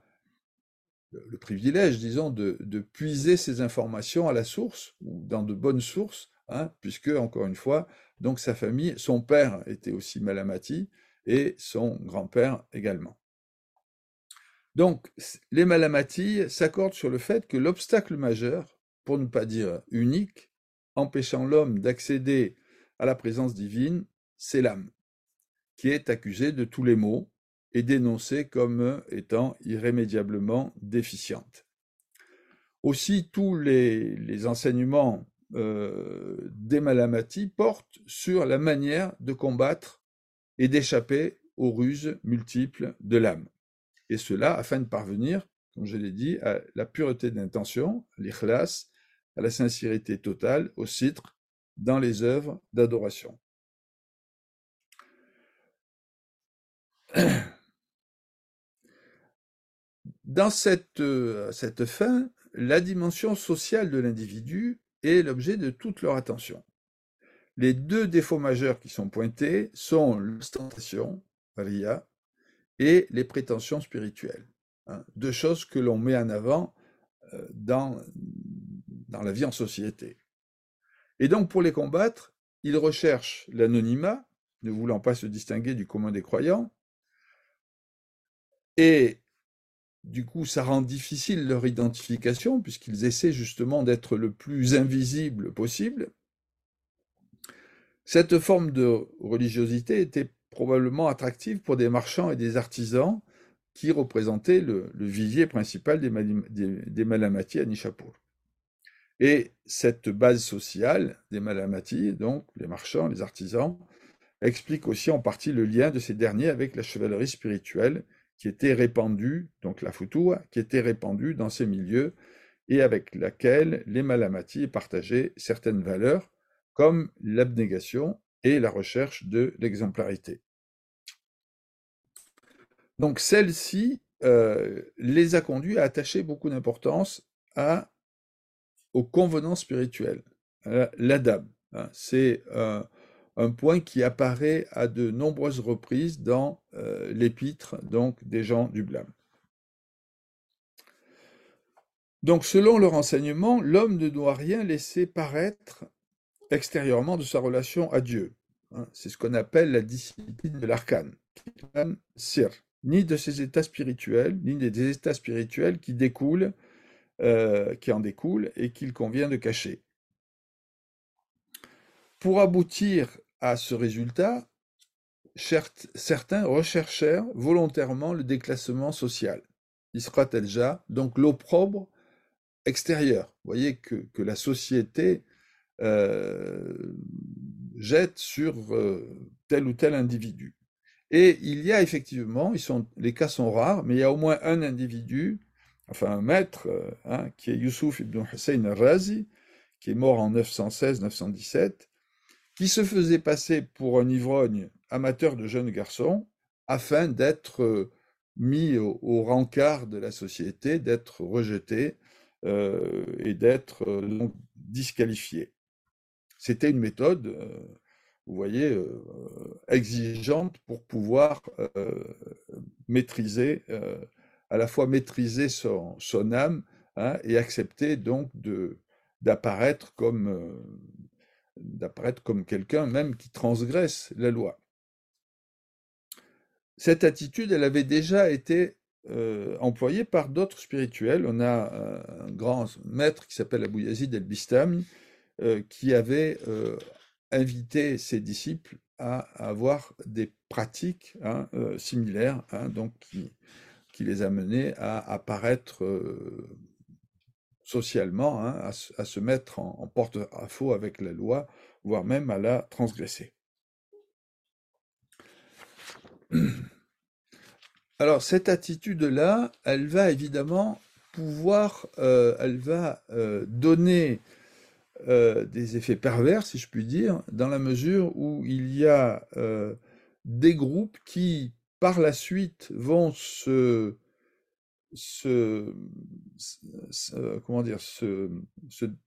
privilège, disons, de, de, puiser ces informations à la source, ou dans de bonnes sources, hein, puisque, encore une fois, donc sa famille, son père était aussi Malamati, et son grand-père également. Donc, les Malamati s'accordent sur le fait que l'obstacle majeur, pour ne pas dire unique, empêchant l'homme d'accéder à la présence divine, c'est l'âme, qui est accusée de tous les maux et dénoncée comme étant irrémédiablement déficiente. Aussi, tous les, enseignements euh, des Malamati portent sur la manière de combattre et d'échapper aux ruses multiples de l'âme. Et cela afin de parvenir, comme je l'ai dit, à la pureté d'intention, l'ikhlas, à la sincérité totale, au citre, dans les œuvres d'adoration. Dans cette, euh, cette fin, la dimension sociale de l'individu est l'objet de toute leur attention. Les deux défauts majeurs qui sont pointés sont l'ostentation, ria, et les prétentions spirituelles. Hein, deux choses que l'on met en avant euh, dans la vie en société. Et donc, pour les combattre, ils recherchent l'anonymat, ne voulant pas se distinguer du commun des croyants, et du coup, ça rend difficile leur identification, puisqu'ils essaient justement d'être le plus invisible possible. Cette forme de religiosité était probablement attractive pour des marchands et des artisans qui représentaient le, vivier principal des, des, Malamati à Nishapur. Et cette base sociale des Malamati, donc les marchands, les artisans, explique aussi en partie le lien de ces derniers avec la chevalerie spirituelle qui était répandue, donc la futua, qui était répandue dans ces milieux et avec laquelle les Malamati partageaient certaines valeurs comme l'abnégation et la recherche de l'exemplarité. Donc celle-ci euh, les a conduits à attacher beaucoup d'importance à aux convenances spirituelles. Euh, l'adab, hein, c'est un point qui apparaît à de nombreuses reprises dans euh, l'épître donc des gens du blâme. Donc selon leur enseignement, l'homme ne doit rien laisser paraître extérieurement de sa relation à Dieu. Hein. c'est ce qu'on appelle la discipline de l'arcane. ni de ces états spirituels, ni des états spirituels qui découlent, euh, qui en découlent et qu'il convient de cacher. Pour aboutir à ce résultat, certains recherchèrent volontairement le déclassement social, Israt el donc l'opprobre extérieur. Voyez que, la société euh, jette sur euh, tel ou tel individu. Et il y a effectivement, les cas sont rares, mais il y a au moins un individu, enfin un maître, euh, hein, qui est Youssouf ibn Hussein al-Razi, qui est mort en 916-917, qui se faisait passer pour un ivrogne amateur de jeunes garçons afin d'être mis au, au, de la société, d'être rejeté euh, et d'être euh, disqualifié. C'était une méthode, euh, vous voyez, exigeante pour pouvoir maîtriser, à la fois maîtriser son, âme hein, et accepter donc de d'apparaître comme quelqu'un même qui transgresse la loi. Cette attitude, elle avait déjà été euh, employée par d'autres spirituels. On a un grand maître qui s'appelle Abu Yazid el-Bistami, euh, qui avait euh, invité ses disciples à, avoir des pratiques hein, similaires, hein, donc qui, qui, les amenaient à apparaître socialement, hein, à, se mettre en, porte-à-faux avec la loi, voire même à la transgresser. Alors cette attitude-là, elle va évidemment pouvoir, euh, elle va euh, donner euh, des effets pervers, si je puis dire, dans la mesure où il y a des groupes qui, par la suite, vont se, se,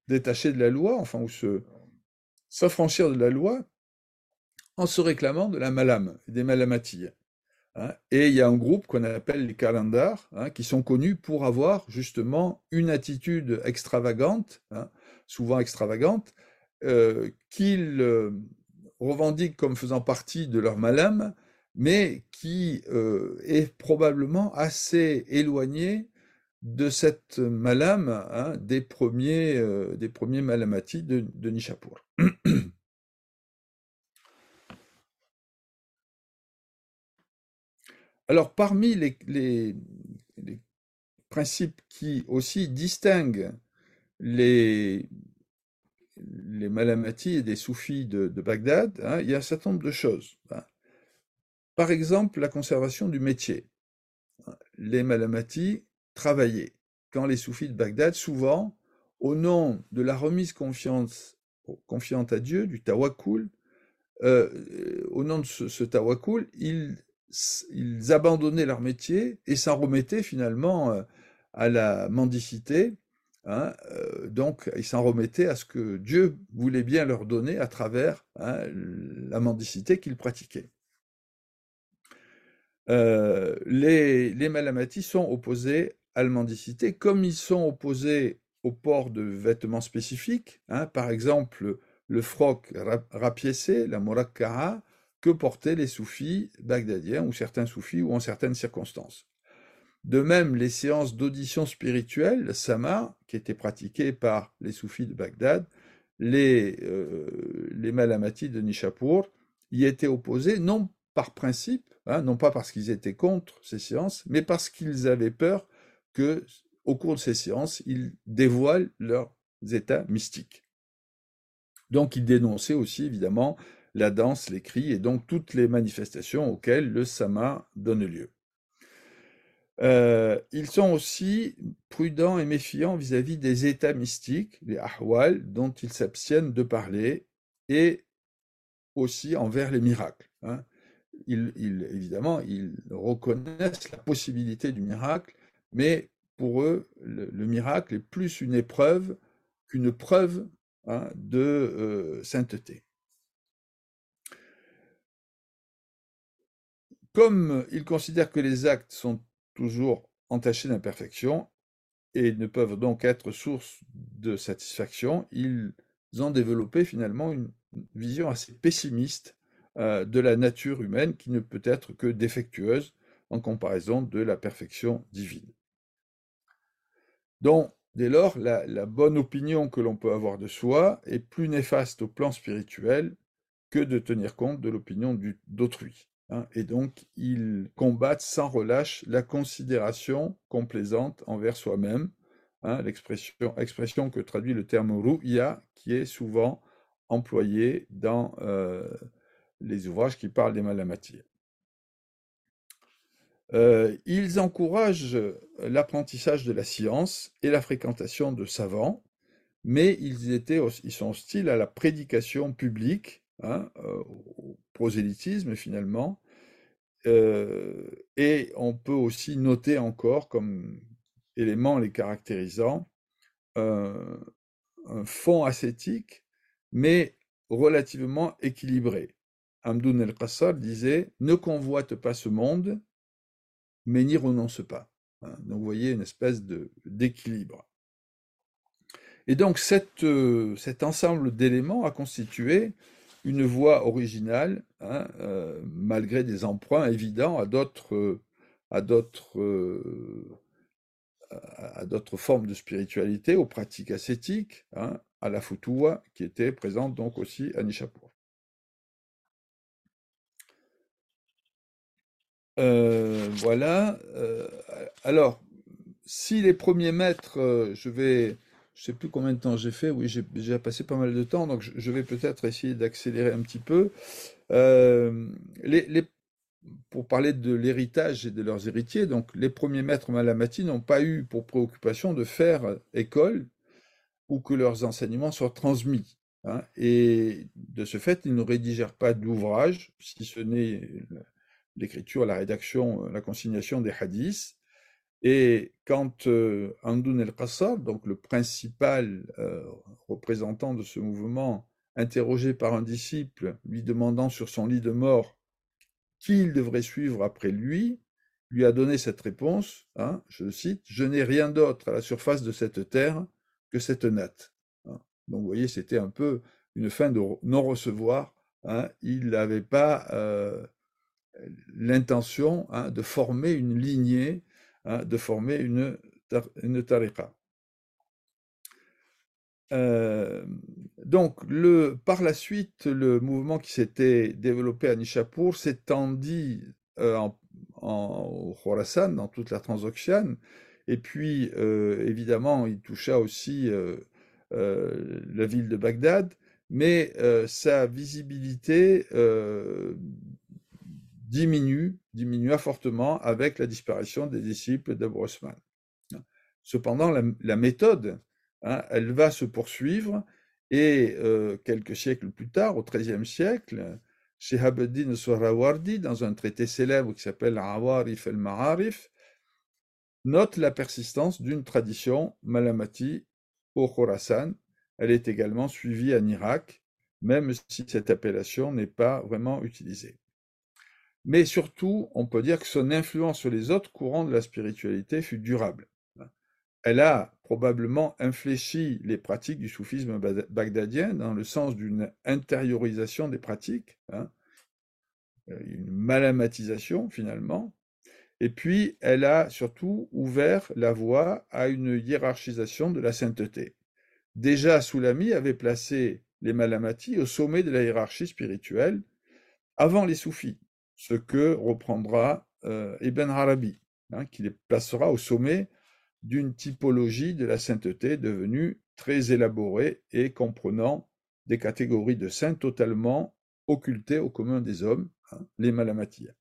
détacher de la loi, enfin, ou se s'affranchir de la loi, en se réclamant de la malame, des malamatilles. Hein. Et il y a un groupe qu'on appelle les calendars, hein, qui sont connus pour avoir justement une attitude extravagante, hein, souvent extravagante, euh, qu'ils euh, revendiquent comme faisant partie de leur malame, mais qui euh, est probablement assez éloigné de cette malame des premiers, des premiers malamatis de, de Nishapur. Alors, parmi les, principes qui aussi distinguent les, les malamatis et des soufis de, Bagdad, hein, il y a un certain nombre de choses. Hein. Par exemple, la conservation du métier. Les malamatis travaillaient. Quand les soufis de Bagdad, souvent, au nom de la remise confiance, confiante à Dieu, du tawakul, euh, au nom de ce, tawakul, ils abandonnaient leur métier et s'en remettaient finalement euh, à la mendicité. Hein, euh, donc, ils s'en remettaient à ce que Dieu voulait bien leur donner à travers hein, la mendicité qu'ils pratiquaient. Les, les malamatis sont opposés à la mendicité, comme ils sont opposés au port de vêtements spécifiques, hein, par exemple le froc rapiécé, la morakkara, que portaient les soufis bagdadiens ou certains soufis ou en certaines circonstances. De même, les séances d'audition spirituelle, le sama, qui étaient pratiquées par les soufis de Bagdad, les, euh, les malamatis de Nishapur, y étaient opposés non par principe, hein, non pas parce qu'ils étaient contre ces séances, mais parce qu'ils avaient peur que, au cours de ces séances, ils dévoilent leurs états mystiques. Donc ils dénonçaient aussi évidemment la danse, les cris et donc toutes les manifestations auxquelles le sama donne lieu. Euh, ils sont aussi prudents et méfiants vis-à-vis des états mystiques, les ahwal, dont ils s'abstiennent de parler, et aussi envers les miracles. Hein. Évidemment, ils reconnaissent la possibilité du miracle, mais pour eux, le, miracle est plus une épreuve qu'une preuve hein, de euh, sainteté. Comme ils considèrent que les actes sont toujours entachés d'imperfection et ne peuvent donc être source de satisfaction, ils ont développé finalement une vision assez pessimiste de la nature humaine qui ne peut être que défectueuse en comparaison de la perfection divine. Donc, dès lors, la, bonne opinion que l'on peut avoir de soi est plus néfaste au plan spirituel que de tenir compte de l'opinion d'autrui. Hein. et donc, ils combattent sans relâche la considération complaisante envers soi-même, hein, l'expression que traduit le terme ru'ya, qui est souvent employé dans euh, les ouvrages qui parlent des malamatiers. Euh, ils encouragent l'apprentissage de la science et la fréquentation de savants, mais ils, sont hostiles à la prédication publique, hein, euh, au prosélytisme finalement, euh, et on peut aussi noter encore comme élément les caractérisant un fond ascétique, mais relativement équilibré. Hamdoun el-Qassar disait Ne convoite pas ce monde, mais n'y renonce pas. Hein. Donc vous voyez une espèce d'équilibre. Et donc euh, cet ensemble d'éléments a constitué une voie originale, hein, euh, malgré des emprunts évidents euh, à d'autres formes de spiritualité, aux pratiques ascétiques, hein, à la futua, qui était présente donc aussi à Nishapur. Euh, voilà. Euh, alors, si les premiers mètres, euh, je vais, sais plus combien de temps j'ai fait. Oui, j'ai déjà passé pas mal de temps, donc je, vais peut-être essayer d'accélérer un petit peu. les, pour parler de l'héritage et de leurs héritiers, donc les premiers maîtres Malamati n'ont pas eu pour préoccupation de faire école ou que leurs enseignements soient transmis. Hein. et de ce fait, ils ne rédigèrent pas d'ouvrage, si ce n'est l'écriture, la rédaction, euh, la consignation des hadiths. Et quand euh, Andoun el-Qassar, donc le principal euh, représentant de ce mouvement, interrogé par un disciple, lui demandant sur son lit de mort qui il devrait suivre après lui, lui a donné cette réponse, hein, je cite, Je n'ai rien d'autre à la surface de cette terre que cette natte. Hein. Donc vous voyez, c'était un peu une fin de non-recevoir. Hein. Il n'avait pas l'intention hein, de former une lignée, hein, de former une, une tariqa. Euh, donc, le, par la suite, le mouvement qui s'était développé à Nishapur s'étendit euh, en, en Khorasan, dans toute la Transoxiane, et puis, euh, évidemment, il toucha aussi la ville de Bagdad, mais sa visibilité diminue, diminua fortement avec la disparition des disciples d'Abu Osman. Cependant, la, méthode, hein, elle va se poursuivre et euh, quelques siècles plus tard, au XIIIe siècle, Shehabuddin Sohrawardi, dans un traité célèbre qui s'appelle Awarif el-Ma'arif, note la persistance d'une tradition malamati au Khorasan. Elle est également suivie en Irak, même si cette appellation n'est pas vraiment utilisée. Mais surtout, on peut dire que son influence sur les autres courants de la spiritualité fut durable. Elle a probablement infléchi les pratiques du soufisme bagdadien dans le sens d'une intériorisation des pratiques, hein, euh, une malamatisation finalement, et puis elle a surtout ouvert la voie à une hiérarchisation de la sainteté. Déjà, Soulami avait placé les malamatis au sommet de la hiérarchie spirituelle avant les soufis ce que reprendra euh, Ibn Arabi, hein, qui les placera au sommet d'une typologie de la sainteté devenue très élaborée et comprenant des catégories de saints totalement occultées au commun des hommes, hein, les Malamatia.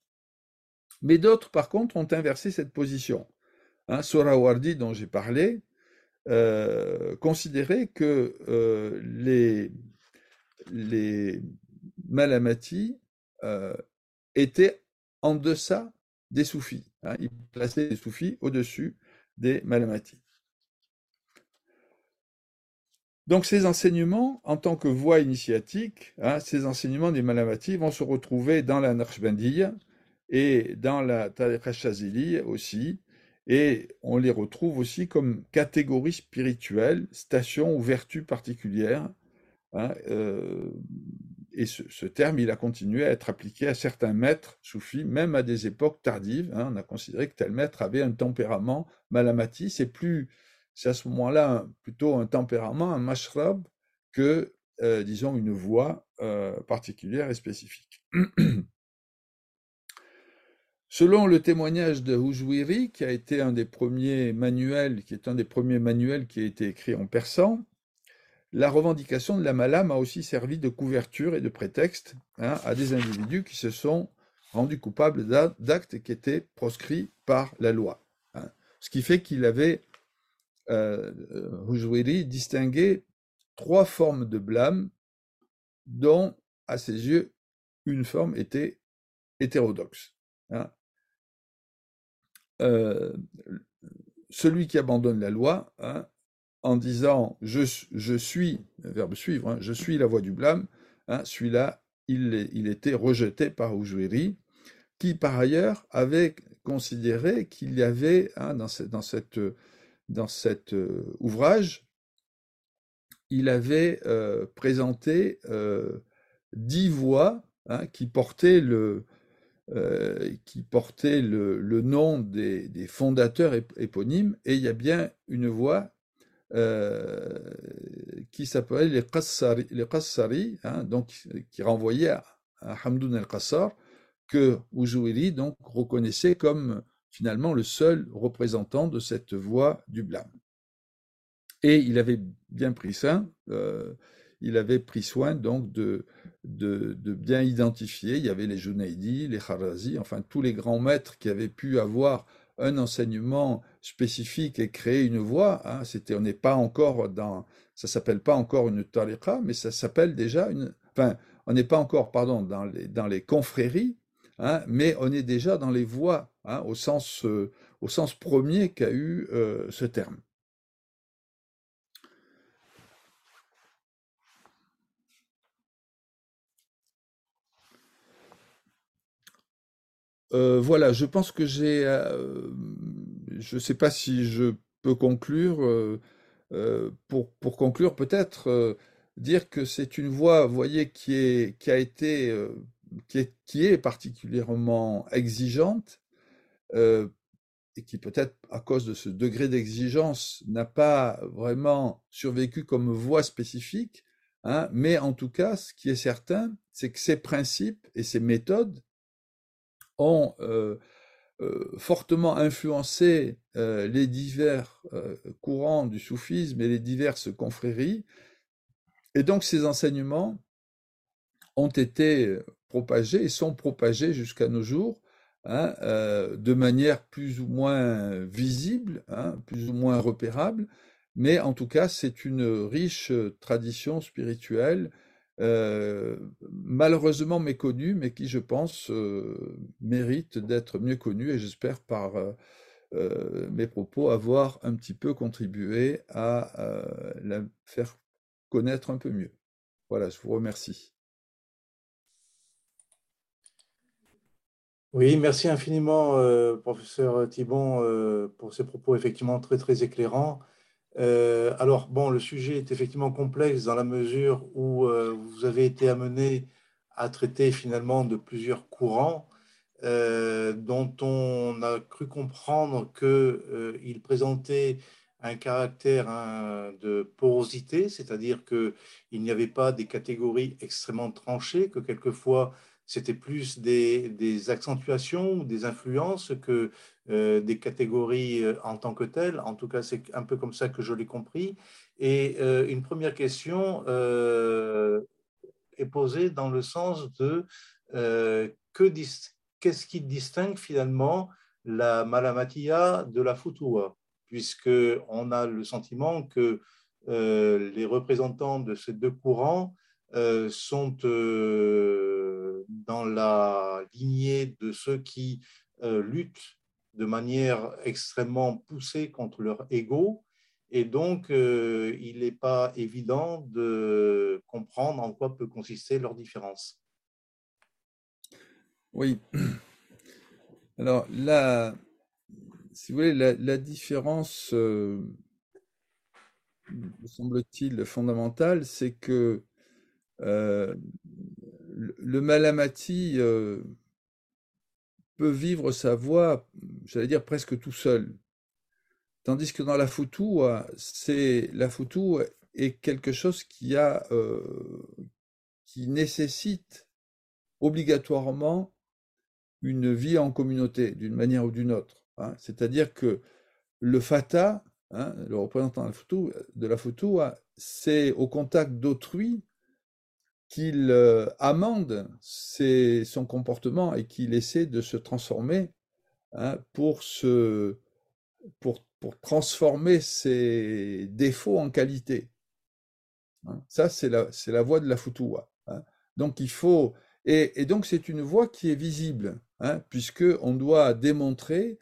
Mais d'autres, par contre, ont inversé cette position. Hein, Sorawardi, dont j'ai parlé, euh, considérait que euh, les, les était en deçà des soufis. Hein. il plaçait les soufis au-dessus des malamatis. Donc ces enseignements, en tant que voie initiatique, hein, ces enseignements des malamatis vont se retrouver dans la Naqshbandiyya et dans la Tariqa aussi, et on les retrouve aussi comme catégories spirituelles, stations ou vertus particulières, hein, euh, et ce, terme, il a continué à être appliqué à certains maîtres soufis, même à des époques tardives. Hein. on a considéré que tel maître avait un tempérament malamati. C'est plus, c'est à ce moment-là plutôt un tempérament, un mashrab, que, euh, disons, une voix euh, particulière et spécifique. Selon le témoignage de Hujwiri, qui a été un des premiers manuels, qui est un des premiers manuels qui a été écrit en persan, la revendication de la malame a aussi servi de couverture et de prétexte hein, à des individus qui se sont rendus coupables d'actes qui étaient proscrits par la loi. Hein. Ce qui fait qu'il avait, euh, distingué trois formes de blâme dont, à ses yeux, une forme était hétérodoxe. Hein. Euh, celui qui abandonne la loi, en disant je, suis, verbe suivre, hein, je suis la voix du blâme, hein, celui-là, il, était rejeté par Oujouiri, qui par ailleurs avait considéré qu'il y avait hein, dans, cet euh, ouvrage, il avait euh, présenté euh, dix voix qui portaient le, qui portait le, le nom des, des, fondateurs éponymes, et il y a bien une voix euh, qui s'appelait les Qassari, Qassari hein, donc, qui renvoyait à, Hamdoun el-Qassar, que Oujouiri donc reconnaissait comme finalement le seul représentant de cette voie du blâme. Et il avait bien pris soin, euh, il avait pris soin donc de, de, de, bien identifier. Il y avait les Junaidi, les Kharazi, enfin tous les grands maîtres qui avaient pu avoir un enseignement spécifique et créer une voie. Hein. C'était, on n'est pas encore dans, ça s'appelle pas encore une tariqa, mais ça s'appelle déjà une, enfin, on n'est pas encore, pardon, dans les, dans les confréries, hein, mais on est déjà dans les voies, hein, au sens, euh, au sens premier qu'a eu euh, ce terme. Euh, voilà, je pense que j'ai. Euh, je ne sais pas si je peux conclure. Euh, pour, pour, conclure, peut-être dire que c'est une voie, vous voyez, qui, est, qui a été. Qui est, qui est, particulièrement exigeante et qui peut-être à cause de ce degré d'exigence n'a pas vraiment survécu comme voie spécifique, hein, mais en tout cas, ce qui est certain, c'est que ces principes et ces méthodes ont euh, euh, fortement influencé euh, les divers courants du soufisme et les diverses confréries. Et donc ces enseignements ont été propagés et sont propagés jusqu'à nos jours hein, de manière plus ou moins visible, hein, plus ou moins repérable, mais en tout cas c'est une riche tradition spirituelle euh, malheureusement méconnu, mais qui, je pense, euh, mérite d'être mieux connu, et j'espère par euh, mes propos avoir un petit peu contribué à la faire connaître un peu mieux. Voilà, je vous remercie. Oui, merci infiniment, professeur Thibon, pour ces propos effectivement très, très éclairants. Euh, alors, bon, le sujet est effectivement complexe dans la mesure où euh, vous avez été amené à traiter finalement de plusieurs courants euh, dont on a cru comprendre qu'ils présentaient un caractère de porosité, c'est-à-dire qu'il n'y avait pas des catégories extrêmement tranchées, que quelquefois c'était plus des, des, accentuations ou des influences que euh, des catégories euh, en tant que telles. En tout cas, c'est un peu comme ça que je l'ai compris. Et euh, une première question est posée dans le sens de qu'est-ce qui distingue finalement la malamatia de la futua, puisqu'on a le sentiment que les représentants de ces deux courants sont dans la lignée de ceux qui luttent de manière extrêmement poussée contre leur ego. Et donc, euh, il n'est pas évident de comprendre en quoi peut consister leur différence. Oui. Alors, là, si vous voulez, la, différence, euh, semble-t-il, fondamentale, c'est que euh, le malamati peut vivre sa voie, j'allais dire presque tout seul. Tandis que dans la foutou, c'est la foutou est quelque chose qui a qui nécessite obligatoirement une vie en communauté d'une manière ou d'une autre. Hein. C'est-à-dire que le fata, hein, le représentant de la foutou, c'est au contact d'autrui qu'il euh, amende son comportement et qu'il essaie de se transformer hein, pour, transformer ses défauts en qualité. Hein. Ça, c'est la, la voie de la futua. Hein. Donc, il faut. Et, donc, c'est une voie qui est visible, puisque on doit démontrer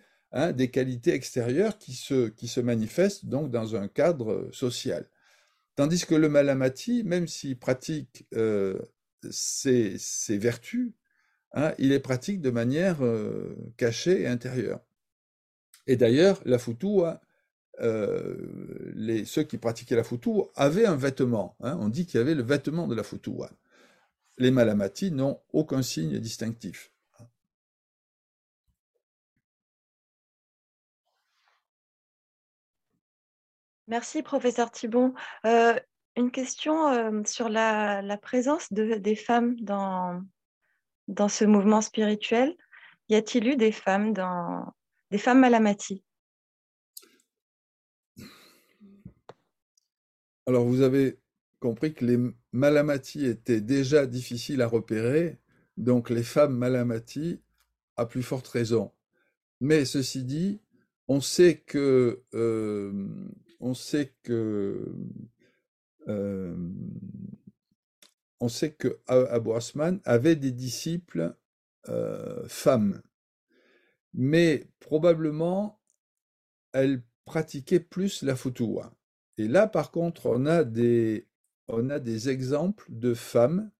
des qualités extérieures qui se, qui se manifestent donc dans un cadre social. Tandis que le malamati, même s'il pratique euh, ses, vertus, hein, il est pratique de manière euh, cachée et intérieure. Et d'ailleurs, la foutoua, euh, les, ceux qui pratiquaient la foutoua avaient un vêtement. Hein, on dit qu'il y avait le vêtement de la foutoua. Les malamati n'ont aucun signe distinctif. Merci, professeur Thibon. Euh, une question euh, sur la, présence des femmes dans, dans ce mouvement spirituel. Y a-t-il eu des femmes dans des femmes malamati Alors, vous avez compris que les malamati étaient déjà difficiles à repérer, donc les femmes malamati, à plus forte raison. Mais ceci dit, on sait que euh, on sait que on Abu Asman avait des disciples femmes, mais probablement elle pratiquait plus la futuwa. Et là, par contre, on a des, exemples de femmes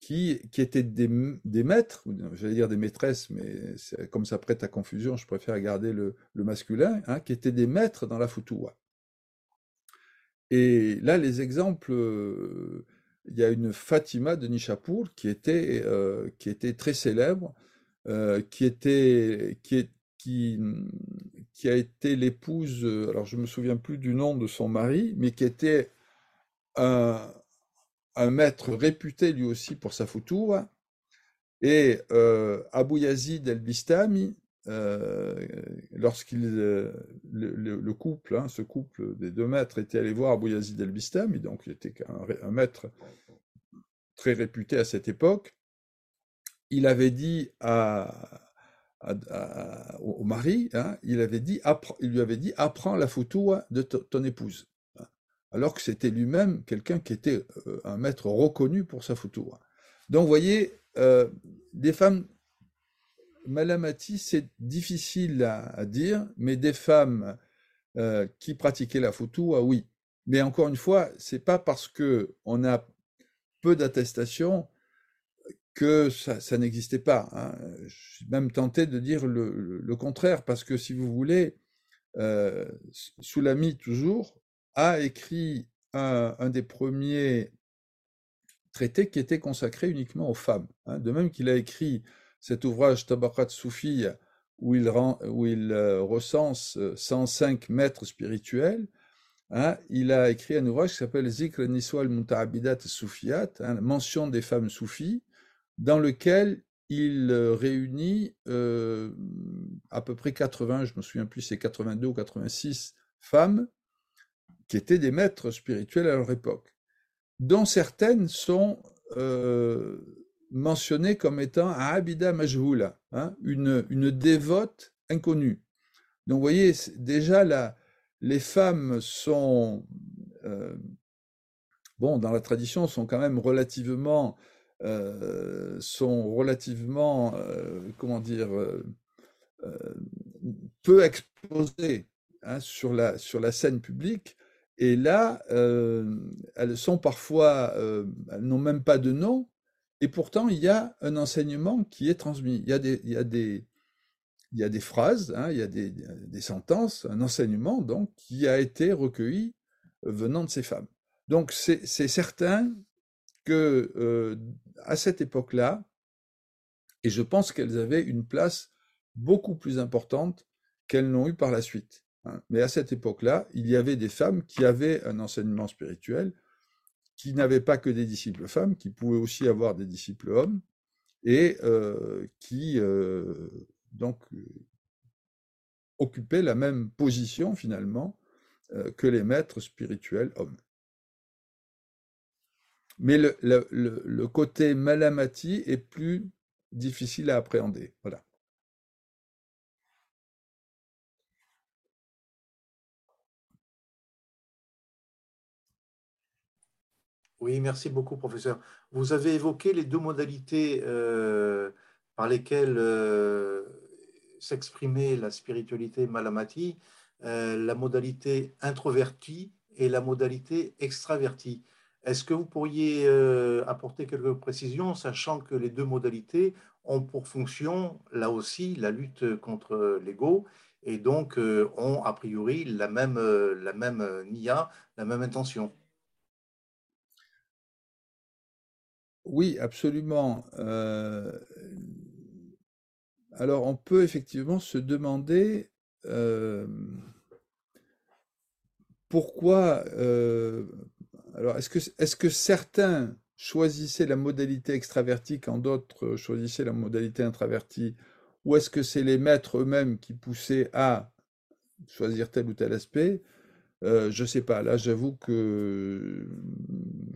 qui, étaient des, maîtres, j'allais dire des maîtresses, mais comme ça prête à confusion, je préfère garder le, masculin, hein, qui étaient des maîtres dans la futuwa. Et là, les exemples, euh, il y a une Fatima de Nishapur qui était, euh, qui était très célèbre, euh, qui, était, qui, a été l'épouse, alors je ne me souviens plus du nom de son mari, mais qui était un, un maître réputé lui aussi pour sa foutoua. Et Abu Yazid el-Bistami, euh, lorsqu'il euh, le, couple, hein, ce couple des deux maîtres était allé voir Abou Yazid el-Bistami, donc il était un, maître très réputé à cette époque, il avait dit au mari, hein, il, avait dit, il lui avait dit apprends la photo de ton épouse. Alors que c'était lui-même quelqu'un qui était euh, un maître reconnu pour sa photo. Donc, vous voyez, des femmes Malamati, c'est difficile à, dire, mais des femmes euh, qui pratiquaient la photo, ah oui. Mais encore une fois, c'est pas parce que on a peu d'attestations que ça, n'existait pas. Hein. Je suis même tenté de dire le, contraire, parce que si vous voulez, euh, toujours a écrit un, des premiers traités qui était consacré uniquement aux femmes. Hein. De même qu'il a écrit cet ouvrage Tabakat Soufi, où il, euh, recense 105 euh, maîtres spirituels, hein, il a écrit un ouvrage qui s'appelle Zikr Niswal Munta'abidat Soufiyat, hein, mention des femmes soufis, dans lequel il euh, réunit à peu près 80, je me souviens plus, c'est 82 ou 86 femmes qui étaient des maîtres spirituels à leur époque, dont certaines sont mentionné comme étant Abida Majhula, hein, une, une dévote inconnue. Donc vous voyez, déjà là, les femmes sont, euh, bon, dans la tradition, sont quand même relativement, euh, sont relativement, euh, comment dire, peu exposées hein, sur, la, sur la scène publique. Et là, elles sont parfois, elles n'ont même pas de nom, et pourtant, il y a un enseignement qui est transmis. Il y a des, phrases, il y a des, sentences, un enseignement donc qui a été recueilli venant de ces femmes. Donc c'est certain que à cette époque-là, et je pense qu'elles avaient une place beaucoup plus importante qu'elles n'ont eu par la suite. Hein. Mais à cette époque-là, il y avait des femmes qui avaient un enseignement spirituel, qui n'avaient pas que des disciples femmes, qui pouvaient aussi avoir des disciples hommes, et euh, qui euh, donc occupaient la même position finalement euh, que les maîtres spirituels hommes. Mais le, le, le côté malamati est plus difficile à appréhender. Voilà. Oui, merci beaucoup, professeur. Vous avez évoqué les deux modalités euh, par lesquelles euh, s'exprimait la spiritualité Malamati, euh, la modalité introvertie et la modalité extravertie. Est-ce que vous pourriez apporter quelques précisions, sachant que les deux modalités ont pour fonction, là aussi, la lutte contre l'ego et donc ont a priori la même, la même NIA, la même intention? Oui, absolument. Alors, on peut effectivement se demander pourquoi. Alors, est-ce que, est-ce que certains choisissaient la modalité extravertie quand d'autres choisissaient la modalité introvertie? Ou est-ce que c'est les maîtres eux-mêmes qui poussaient à choisir tel ou tel aspect? Euh, je sais pas. Là, j'avoue que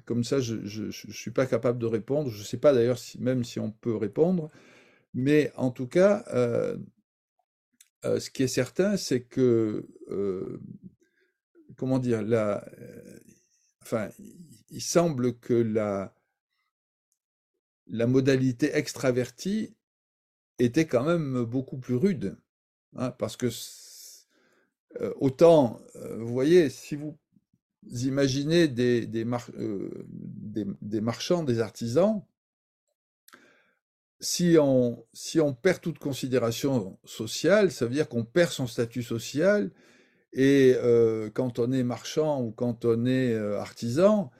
comme ça, je, ne suis pas capable de répondre. Je sais pas d'ailleurs si, même si on peut répondre. Mais en tout cas, euh, euh, ce qui est certain, c'est que comment dire, enfin, il semble que la la modalité extravertie était quand même beaucoup plus rude, hein, parce que euh, autant, euh, vous voyez, si vous imaginez des, euh, marchands, des artisans, si on, perd toute considération sociale, ça veut dire qu'on perd son statut social. Et quand on est marchand ou quand on est artisan,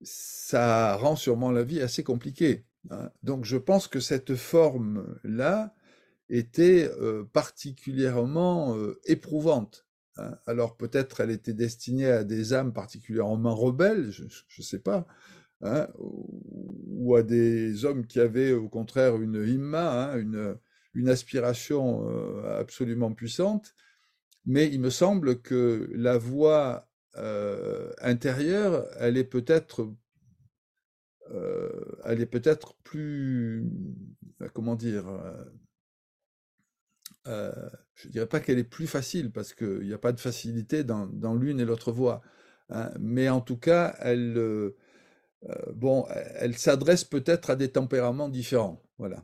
ça rend sûrement la vie assez compliquée. Hein. Donc je pense que cette forme-là était particulièrement éprouvante. Alors peut-être elle était destinée à des âmes particulièrement rebelles, je ne sais pas, hein, ou à des hommes qui avaient au contraire une himma, hein, une, aspiration euh, absolument puissante. Mais il me semble que la voie euh, intérieure, elle est peut-être euh, elle est peut-être plus, comment dire, euh, je ne dirais pas qu'elle est plus facile, parce qu'il n'y a pas de facilité dans, l'une et l'autre voie. Hein, mais en tout cas, elle, euh, euh, bon, elle s'adresse peut-être à des tempéraments différents. Voilà.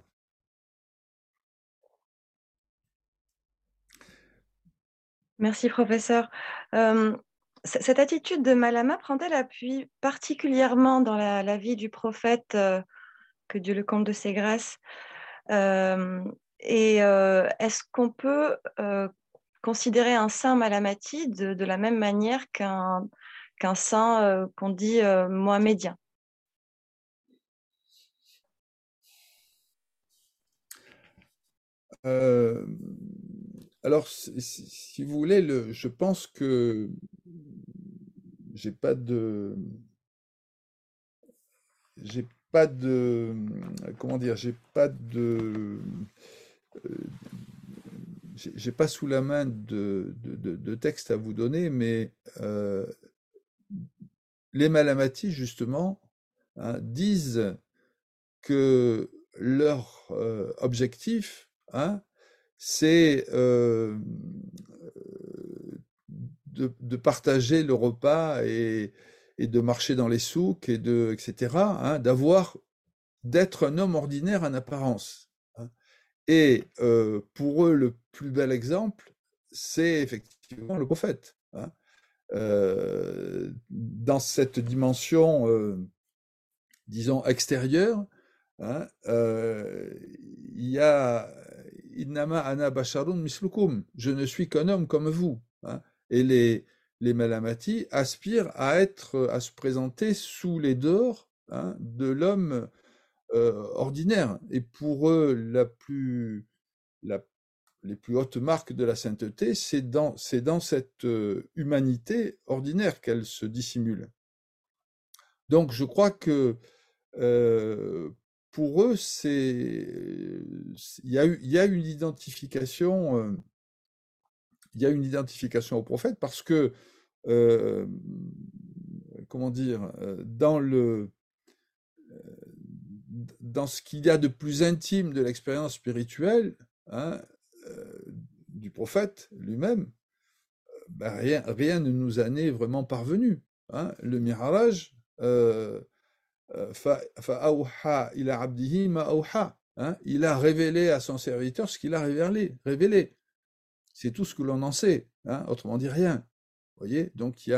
Merci, professeur. cette attitude de Malama prend-elle appui particulièrement dans la, vie du prophète, que Dieu le compte de ses grâces? Et euh, est-ce qu'on peut euh, considérer un saint malamati de, la même manière qu'un saint euh, qu'on dit mohamédien? Alors, si, vous voulez, le, je pense que j'ai pas de, j'ai pas de, comment dire, j'ai pas de, euh, j'ai pas sous la main de, texte à vous donner, mais euh, les Malamati, justement, hein, disent que leur euh, objectif, hein, c'est de, partager le repas et, et, de marcher dans les souks, et de, etc., hein, d'avoir, d'être un homme ordinaire en apparence. Et pour eux, le plus bel exemple, c'est effectivement le prophète. Hein. dans cette dimension, disons, extérieure, hein, il y a Innama ana mislukum, je ne suis qu'un homme comme vous. Hein. Et les, les Malamati aspirent à être, à se présenter sous les dehors de l'homme ordinaire. Et pour eux, la plus, la, les plus hautes marques de la sainteté, c'est dans, dans cette humanité ordinaire qu'elle se dissimule. Donc je crois que pour eux, c'est il y, y a une identification, il y a une identification au prophète parce que comment dire, dans le dans ce qu'il y a de plus intime de l'expérience spirituelle hein, du prophète lui-même, ben rien, rien ne nous en est vraiment parvenu. Hein. Le mirage, euh, euh, hein, il a révélé à son serviteur ce qu'il a révélé. révélé. C'est tout ce que l'on en sait, autrement dit rien. voyez? Donc il y,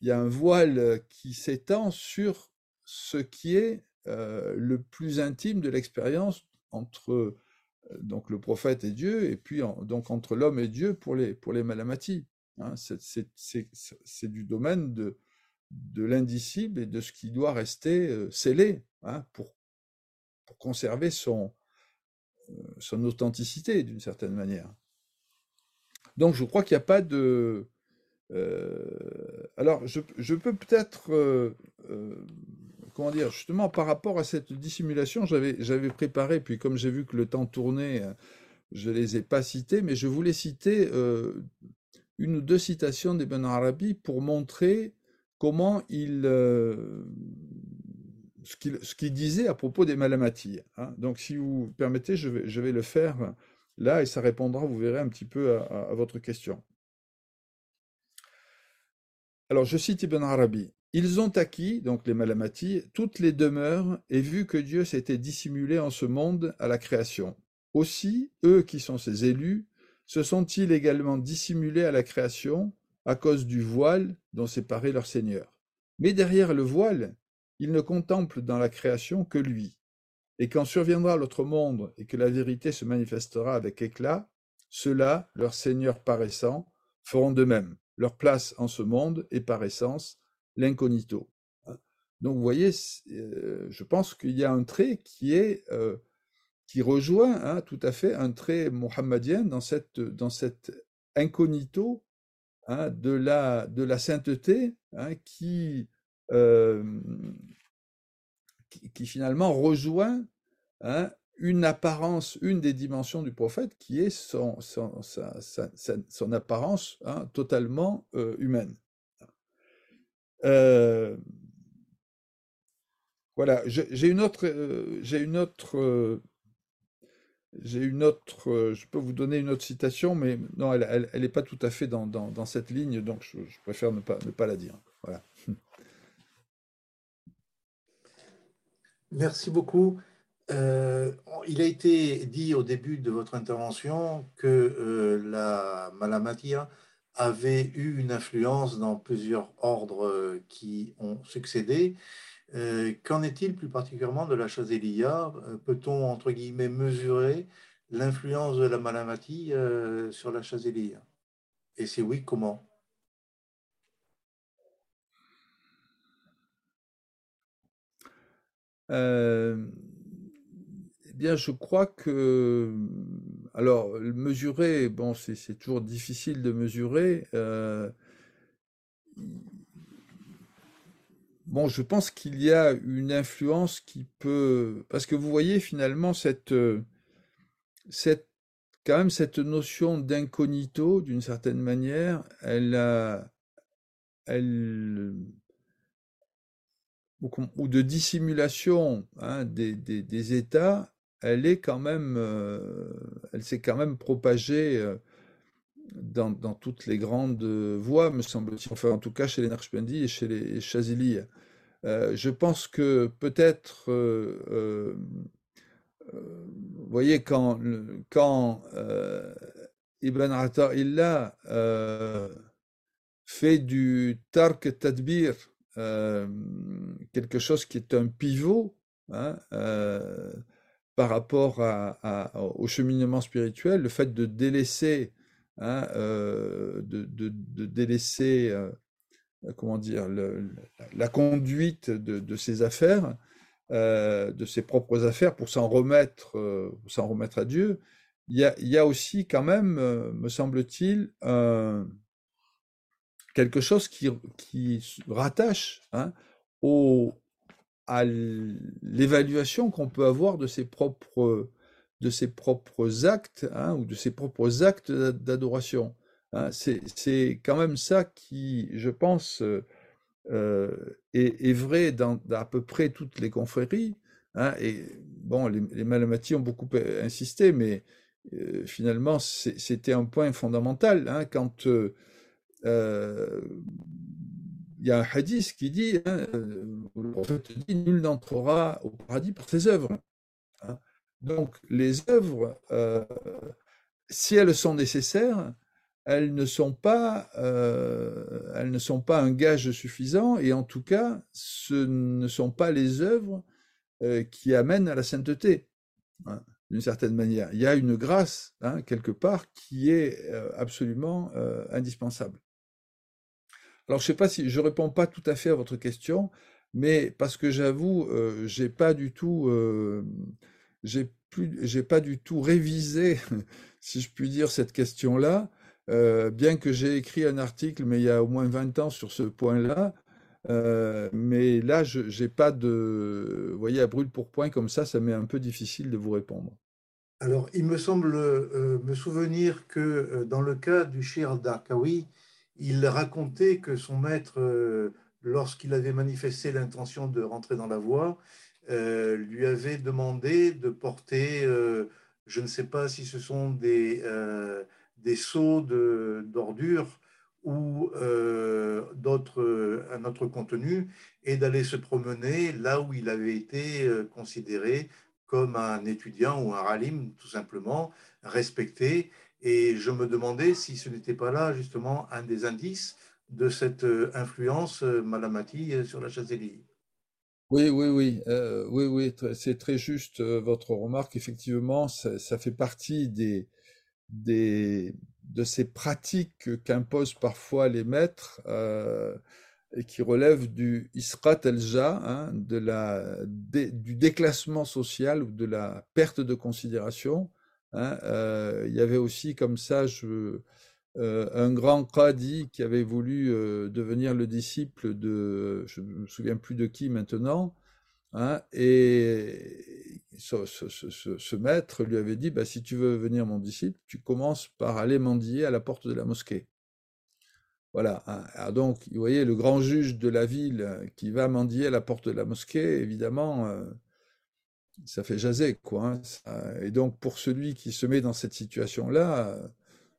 il y a un voile qui s'étend sur ce qui est euh, le plus intime de l'expérience entre donc le prophète et Dieu, et puis donc entre l'homme et Dieu pour les, pour les malamatis. Hein. c'est du domaine de, de l'indicible et de ce qui doit rester scellé hein, pour, pour, conserver son, son authenticité d'une certaine manière. Donc je crois qu'il n'y a pas de... alors je, je peux peut-être... comment dire Justement par rapport à cette dissimulation, j'avais préparé, puis comme j'ai vu que le temps tournait, je ne les ai pas cités, mais je voulais citer une ou deux citations d'Ibn Arabi pour montrer comment il, euh, ce qu'il disait à propos des malamatis. Hein. Donc, si vous permettez, je vais, je vais, le faire là et ça répondra, vous verrez, un petit peu à, votre question. Alors, je cite Ibn Arabi. Ils ont acquis, donc les malamatis, toutes les demeures et vu que Dieu s'était dissimulé en ce monde à la création. Aussi, eux qui sont ses élus, se sont-ils également dissimulés à la création à cause du voile dont séparait leur Seigneur. Mais derrière le voile, ils ne contemplent dans la création que lui. Et quand surviendra l'autre monde et que la vérité se manifestera avec éclat, ceux-là, leur Seigneur paraissant, feront de même. Leur place en ce monde est par essence l'incognito. Donc vous voyez, euh, je pense qu'il y a un trait qui est euh, qui rejoint hein, tout à fait un trait mohammedien dans cette dans cette incognito Hein, de, la, sainteté hein, qui, qui, finalement rejoint une apparence, une des dimensions du prophète qui est son apparence totalement humaine. Voilà, j'ai une autre, j'ai une autre j'ai une autre, euh, je peux vous donner une autre citation, mais non, elle n'est pas tout à fait dans, cette ligne, donc je, préfère ne pas, la dire. Voilà. Merci beaucoup. Euh, il a été dit au début de votre intervention que euh, la Malamatia avait eu une influence dans plusieurs ordres qui ont succédé. Euh, qu'en est-il plus particulièrement de la Chazélia euh, Peut-on, entre guillemets, mesurer l'influence de la Malamati euh, sur la Chazélia Et si oui, comment? Eh bien, je crois que, alors, mesurer, bon, c'est toujours difficile de mesurer. Bon, je pense qu'il y a une influence qui peut, parce que vous voyez finalement cette, euh, cette quand même cette notion d'incognito, d'une certaine manière, elle a, elle, ou, de dissimulation hein, des, des, États, elle est quand même, euh, elle s'est quand même propagée euh, dans, toutes les grandes voies, me semble-t-il, enfin en tout cas chez les Narshpendi et chez les Chazili. Euh, je pense que peut-être, vous voyez, quand, quand Ibn Ata'illah fait du Tark Tadbir quelque chose qui est un pivot hein, par rapport au cheminement spirituel, le fait de délaisser, hein, de, délaisser comment dire, la conduite de, ses affaires, de ses propres affaires pour s'en remettre, s'en remettre à Dieu. Il y, a, aussi quand même, me semble-t-il, quelque chose qui, qui rattache hein, au, à l'évaluation qu'on peut avoir de ses propres, de ses propres actes hein, ou de ses propres actes d'adoration. Hein. C'est quand même ça qui, je pense, euh, est, vrai dans, à peu près toutes les confréries. Hein, et bon, les, les ont beaucoup insisté, mais euh, finalement, c'était un point fondamental. Hein, quand euh, il y a un hadith qui dit, hein, le prophète dit, nul n'entrera au paradis par ses œuvres. Hein. Donc les œuvres, euh, si elles sont nécessaires, elles ne sont pas, euh, elles ne sont pas un gage suffisant, et en tout cas, ce ne sont pas les œuvres euh, qui amènent à la sainteté, hein, d'une certaine manière. Il y a une grâce quelque part qui est absolument indispensable. Alors, je sais pas si je réponds pas tout à fait à votre question, mais parce que j'avoue, euh, j'ai pas du tout, euh, j'ai plus, j'ai pas du tout révisé, si je puis dire, cette question-là. Euh, bien que j'ai écrit un article, mais il y a au moins 20 ans sur ce point-là. mais là, je n'ai pas de, vous voyez, à brûle pour point comme ça, ça m'est un peu difficile de vous répondre. Alors, il me semble me souvenir que dans le cas du Shir Darkawi, il racontait que son maître, euh, lorsqu'il avait manifesté l'intention de rentrer dans la voie, euh, lui avait demandé de porter, euh, je ne sais pas si ce sont des, des seaux d'ordures ou d'autres, un autre contenu, et d'aller se promener là où il avait été considéré comme un étudiant ou un ralim, tout simplement, respecté, et je me demandais si ce n'était pas là justement un des indices de cette euh, influence euh, malamati euh, sur la Chazélie. Oui, oui, oui, oui, oui, c'est très juste votre remarque. Effectivement, ça, fait partie des, des, de ces pratiques qu'imposent parfois les maîtres et qui relèvent du israt el-ja, hein, de la, du déclassement social ou de la perte de considération Hein, euh, il y avait aussi comme ça euh, un grand qadi qui avait voulu euh, devenir le disciple de, je ne me souviens plus de qui maintenant, hein, et ce, maître lui avait dit, bah, si tu veux venir mon disciple, tu commences par aller mendier à la porte de la mosquée. Voilà. Hein. Alors donc, vous voyez, le grand juge de la ville qui va mendier à la porte de la mosquée, évidemment, ça fait jaser, quoi. Hein, et donc, pour celui qui se met dans cette situation-là,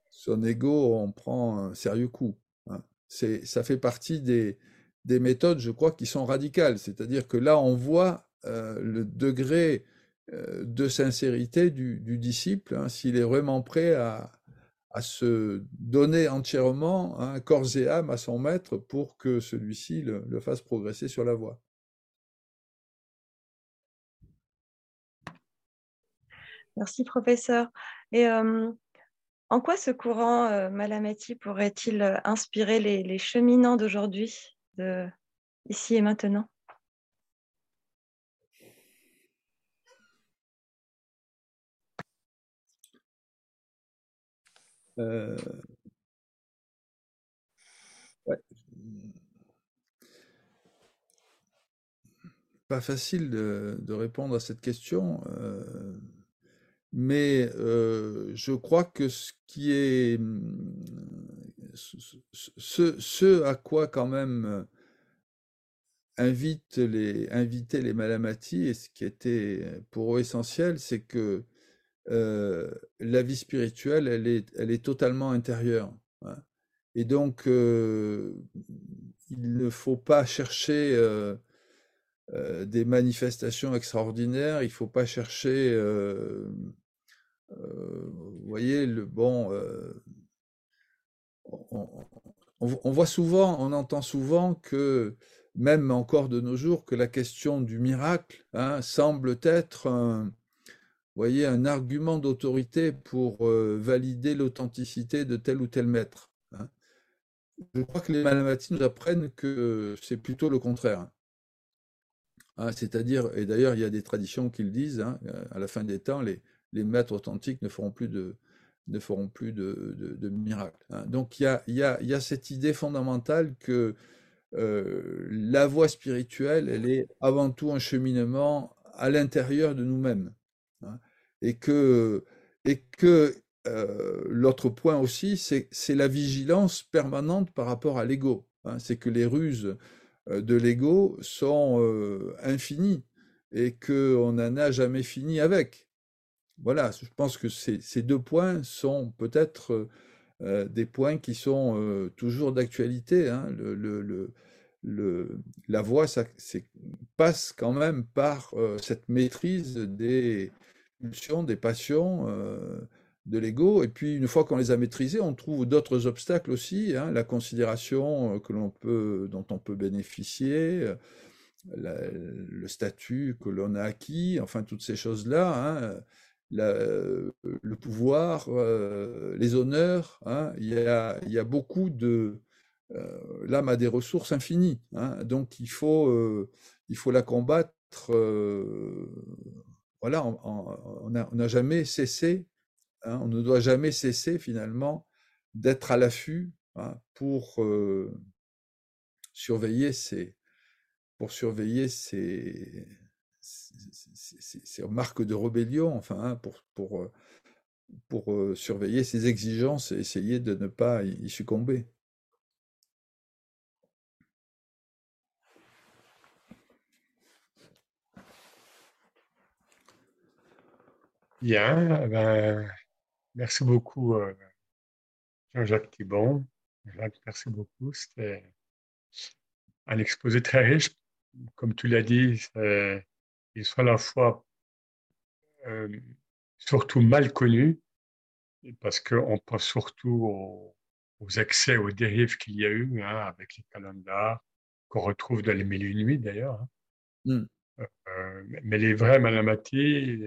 son ego en prend un sérieux coup. Hein. C'est, ça fait partie des, des méthodes, je crois, qui sont radicales. C'est-à-dire que là, on voit euh, le degré euh, de sincérité du, disciple, hein, s'il est vraiment prêt à, se donner entièrement, corps et âme, à son maître pour que celui-ci le fasse progresser sur la voie. Merci, professeur. Et en quoi ce courant euh, Malamati pourrait-il inspirer les, cheminants d'aujourd'hui, ici et maintenant? Euh, Pas facile de, répondre à cette question. Euh, mais je crois que ce qui est ce, à quoi quand même invite les, inviter les malamatis, et ce qui était pour eux essentiel, c'est que la vie spirituelle, elle est, elle est totalement intérieure. Hein. Et donc, il ne faut pas chercher des manifestations extraordinaires, il ne faut pas chercher vous voyez, le bon. Euh, on, voit souvent, on entend souvent que, même encore de nos jours, que la question du miracle hein, semble être un, voyez, un argument d'autorité pour euh, valider l'authenticité de tel ou tel maître. Hein. je crois que les mathématiques nous apprennent que c'est plutôt le contraire. Hein, c'est-à-dire, et d'ailleurs, il y a des traditions qui le disent, à la fin des temps, les, les maîtres authentiques ne feront plus de, ne feront plus de, miracles. Hein. Donc il y, a, cette idée fondamentale que euh, la voie spirituelle, elle est avant tout un cheminement à l'intérieur de nous-mêmes. Hein. et que, et que euh, l'autre point aussi, c'est la vigilance permanente par rapport à l'ego. Hein. c'est que les ruses euh, de l'ego sont infinies et qu'on n'en a jamais fini avec. Voilà, je pense que ces, deux points sont peut-être des points qui sont toujours d'actualité. Hein. La voie ça, passe quand même par cette maîtrise des pulsions, des passions, de l'ego. Et puis, une fois qu'on les a maîtrisées, on trouve d'autres obstacles aussi. Hein. la considération que peut, dont on peut bénéficier, le statut que l'on a acquis, enfin, toutes ces choses-là. Hein le pouvoir, euh, les honneurs. Hein, il, y a, beaucoup de... Euh, l'âme a des ressources infinies. Hein, donc il faut, euh, il faut la combattre. voilà, on n'a jamais cessé, hein, on ne doit jamais cesser finalement d'être à l'affût pour surveiller ces, pour surveiller ces, c'est marque de rébellion, enfin, hein, pour, pour, euh, pour euh, surveiller ses exigences et essayer de ne pas y succomber. Bien, ben, merci beaucoup euh, Jean-Jacques Thibon. merci beaucoup. C'était un exposé très riche. Comme tu l'as dit, c'est ils sont à la fois euh, surtout mal connus, parce qu'on pense surtout aux, excès, aux dérives qu'il y a eu hein, avec les calendars, qu'on retrouve dans les mille et une nuits d'ailleurs. Hein. Mmh. Euh, mais les vrais Malamati,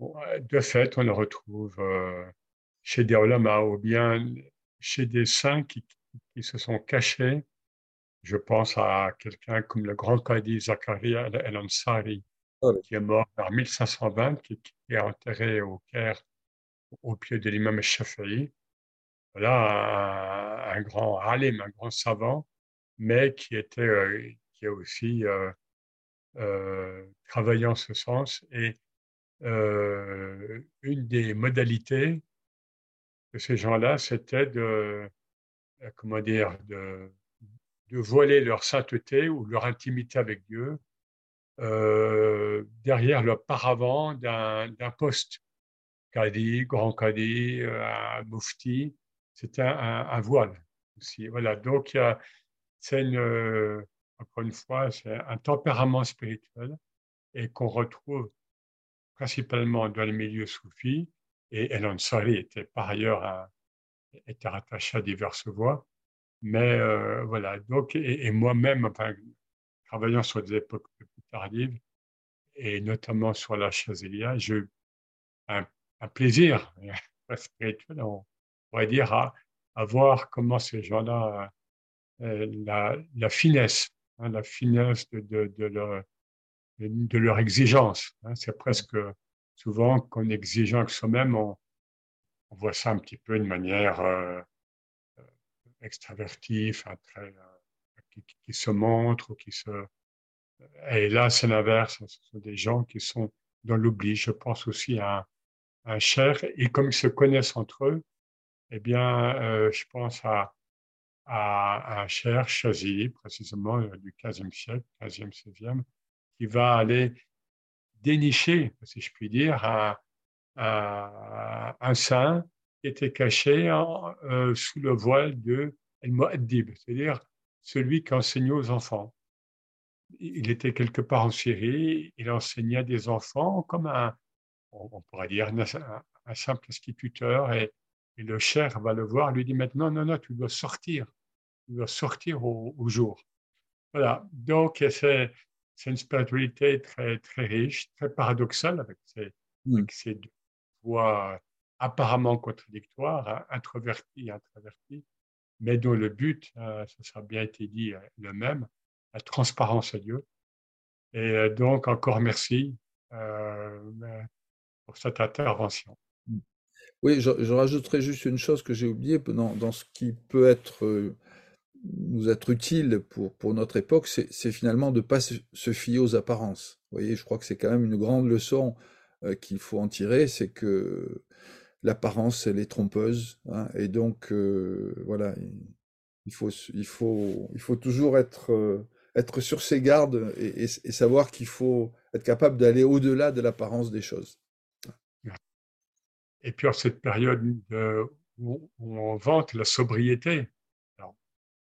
de fait, on les retrouve euh, chez des olamas ou bien chez des saints qui, qui se sont cachés je pense à quelqu'un comme le grand Qadi Zakaria el-Ansari, ah qui est mort en 1520, qui, est enterré au Caire au pied de l'imam Shafi'i. Voilà un, grand alim, un grand savant, mais qui était, euh, qui a aussi euh, euh, travaillé en ce sens. Et une des modalités de ces gens-là, c'était de, comment dire, de, de voiler leur sainteté ou leur intimité avec Dieu euh, derrière le paravent d'un poste. Kadi, grand Kadi, euh, Mufti, c'était un, voile aussi. Voilà, donc c'est une, encore une fois, c'est un tempérament spirituel et qu'on retrouve principalement dans le milieu soufi. Et El Ansari était par ailleurs était rattaché à diverses voies. Mais euh, voilà, donc, et, moi-même, enfin, travaillant sur des époques plus tardives, et notamment sur la Chazelia, j'ai eu un, plaisir spirituel, on pourrait dire, à, voir comment ces gens-là, euh, la, finesse, hein, la finesse de, leur, exigence. Hein. c'est presque souvent est exigeant avec soi-même, on, voit ça un petit peu de manière euh, extraverti, très, qui, se montrent, qui se... Et là, c'est l'inverse. Ce sont des gens qui sont dans l'oubli. Je pense aussi à un, cher. Et comme ils se connaissent entre eux, eh bien, euh, je pense à, un cher Chazili, précisément euh, du 15e siècle, 15e, 16e, qui va aller dénicher, si je puis dire, un, un, saint qui était caché euh, sous le voile de El Mu'addib, c'est-à-dire celui qui enseignait aux enfants. Il était quelque part en Syrie, il enseignait des enfants comme un, on pourrait dire, un, simple instituteur, et, le cher va le voir, lui dit maintenant, non, non, tu dois sortir, tu dois sortir au, jour. Voilà, donc c'est une spiritualité très, très riche, très paradoxale, avec ces, mmh. ces deux voix apparemment contradictoires, introverti et introverti, mais dont le but, ça a bien été dit, le même, la transparence à Dieu. Et donc, encore merci pour cette intervention. Oui, je, rajouterai juste une chose que j'ai oubliée dans, dans, ce qui peut être nous être utile pour, pour notre époque, c'est finalement de ne pas se fier aux apparences. Vous voyez, je crois que c'est quand même une grande leçon euh, qu'il faut en tirer, c'est que l'apparence, elle est trompeuse. Hein, et donc, euh, voilà, il faut, il, faut, il faut toujours être, euh, être sur ses gardes et, savoir qu'il faut être capable d'aller au-delà de l'apparence des choses. Et puis, en cette période de, où on vante la sobriété,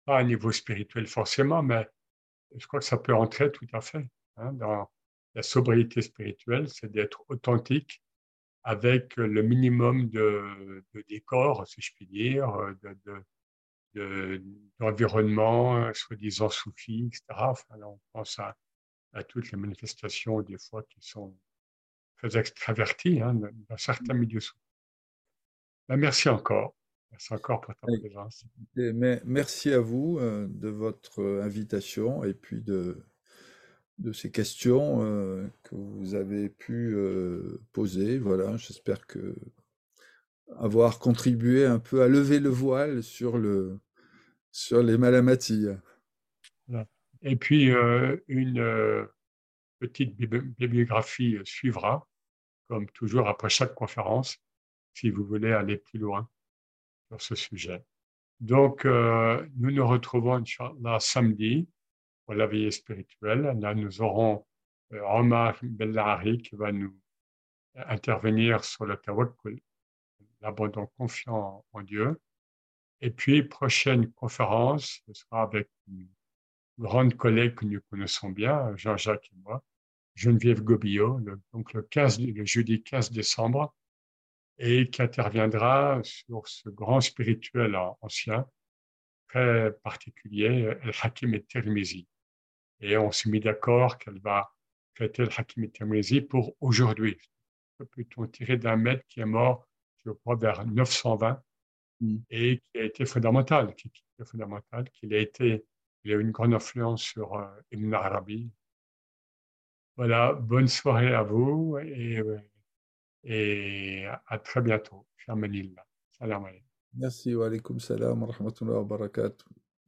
pas à niveau spirituel forcément, mais je crois que ça peut entrer tout à fait hein, dans la sobriété spirituelle, c'est d'être authentique avec le minimum de, décor, si je puis dire, d'environnement, de, soi-disant soufi, etc. Enfin, là, on pense à, toutes les manifestations, des fois, qui sont très extraverties hein, dans certains milieux soufis. Ben, merci encore. Merci encore pour ta présence. merci à vous euh, de votre euh, invitation et puis de, de ces questions euh, que vous avez pu poser. Voilà, j'espère que avoir contribué un peu à lever le voile sur, le, sur les malamatilles. Et puis, une petite bibliographie suivra, comme toujours après chaque conférence, si vous voulez aller plus loin sur ce sujet. Donc, euh, nous nous retrouvons, Inch'Allah, samedi pour la veillée spirituelle. Là, nous aurons euh, Omar Bellahari qui va nous intervenir sur le tawakkul, l'abandon confiant en Dieu. Et puis, prochaine conférence, ce sera avec une grande collègue que nous connaissons bien, Jean-Jacques et moi, Geneviève Gobillot, donc le, 15, le jeudi 15 décembre, et qui interviendra sur ce grand spirituel ancien, très particulier, El Hakim et Tirmizi. Et on s'est mis d'accord qu'elle va traiter El Hakim et Tirmizi pour aujourd'hui. Peut-on tirer d'un maître qui est mort, je crois, vers 920 mm. et qui a été fondamental, qui, est fondamental, qu'il a été, il a eu une grande influence sur euh, Ibn Arabi. Voilà, bonne soirée à vous et euh, et à très bientôt. Salam Merci, wa alaikum salam wa rahmatullahi wa barakatuh.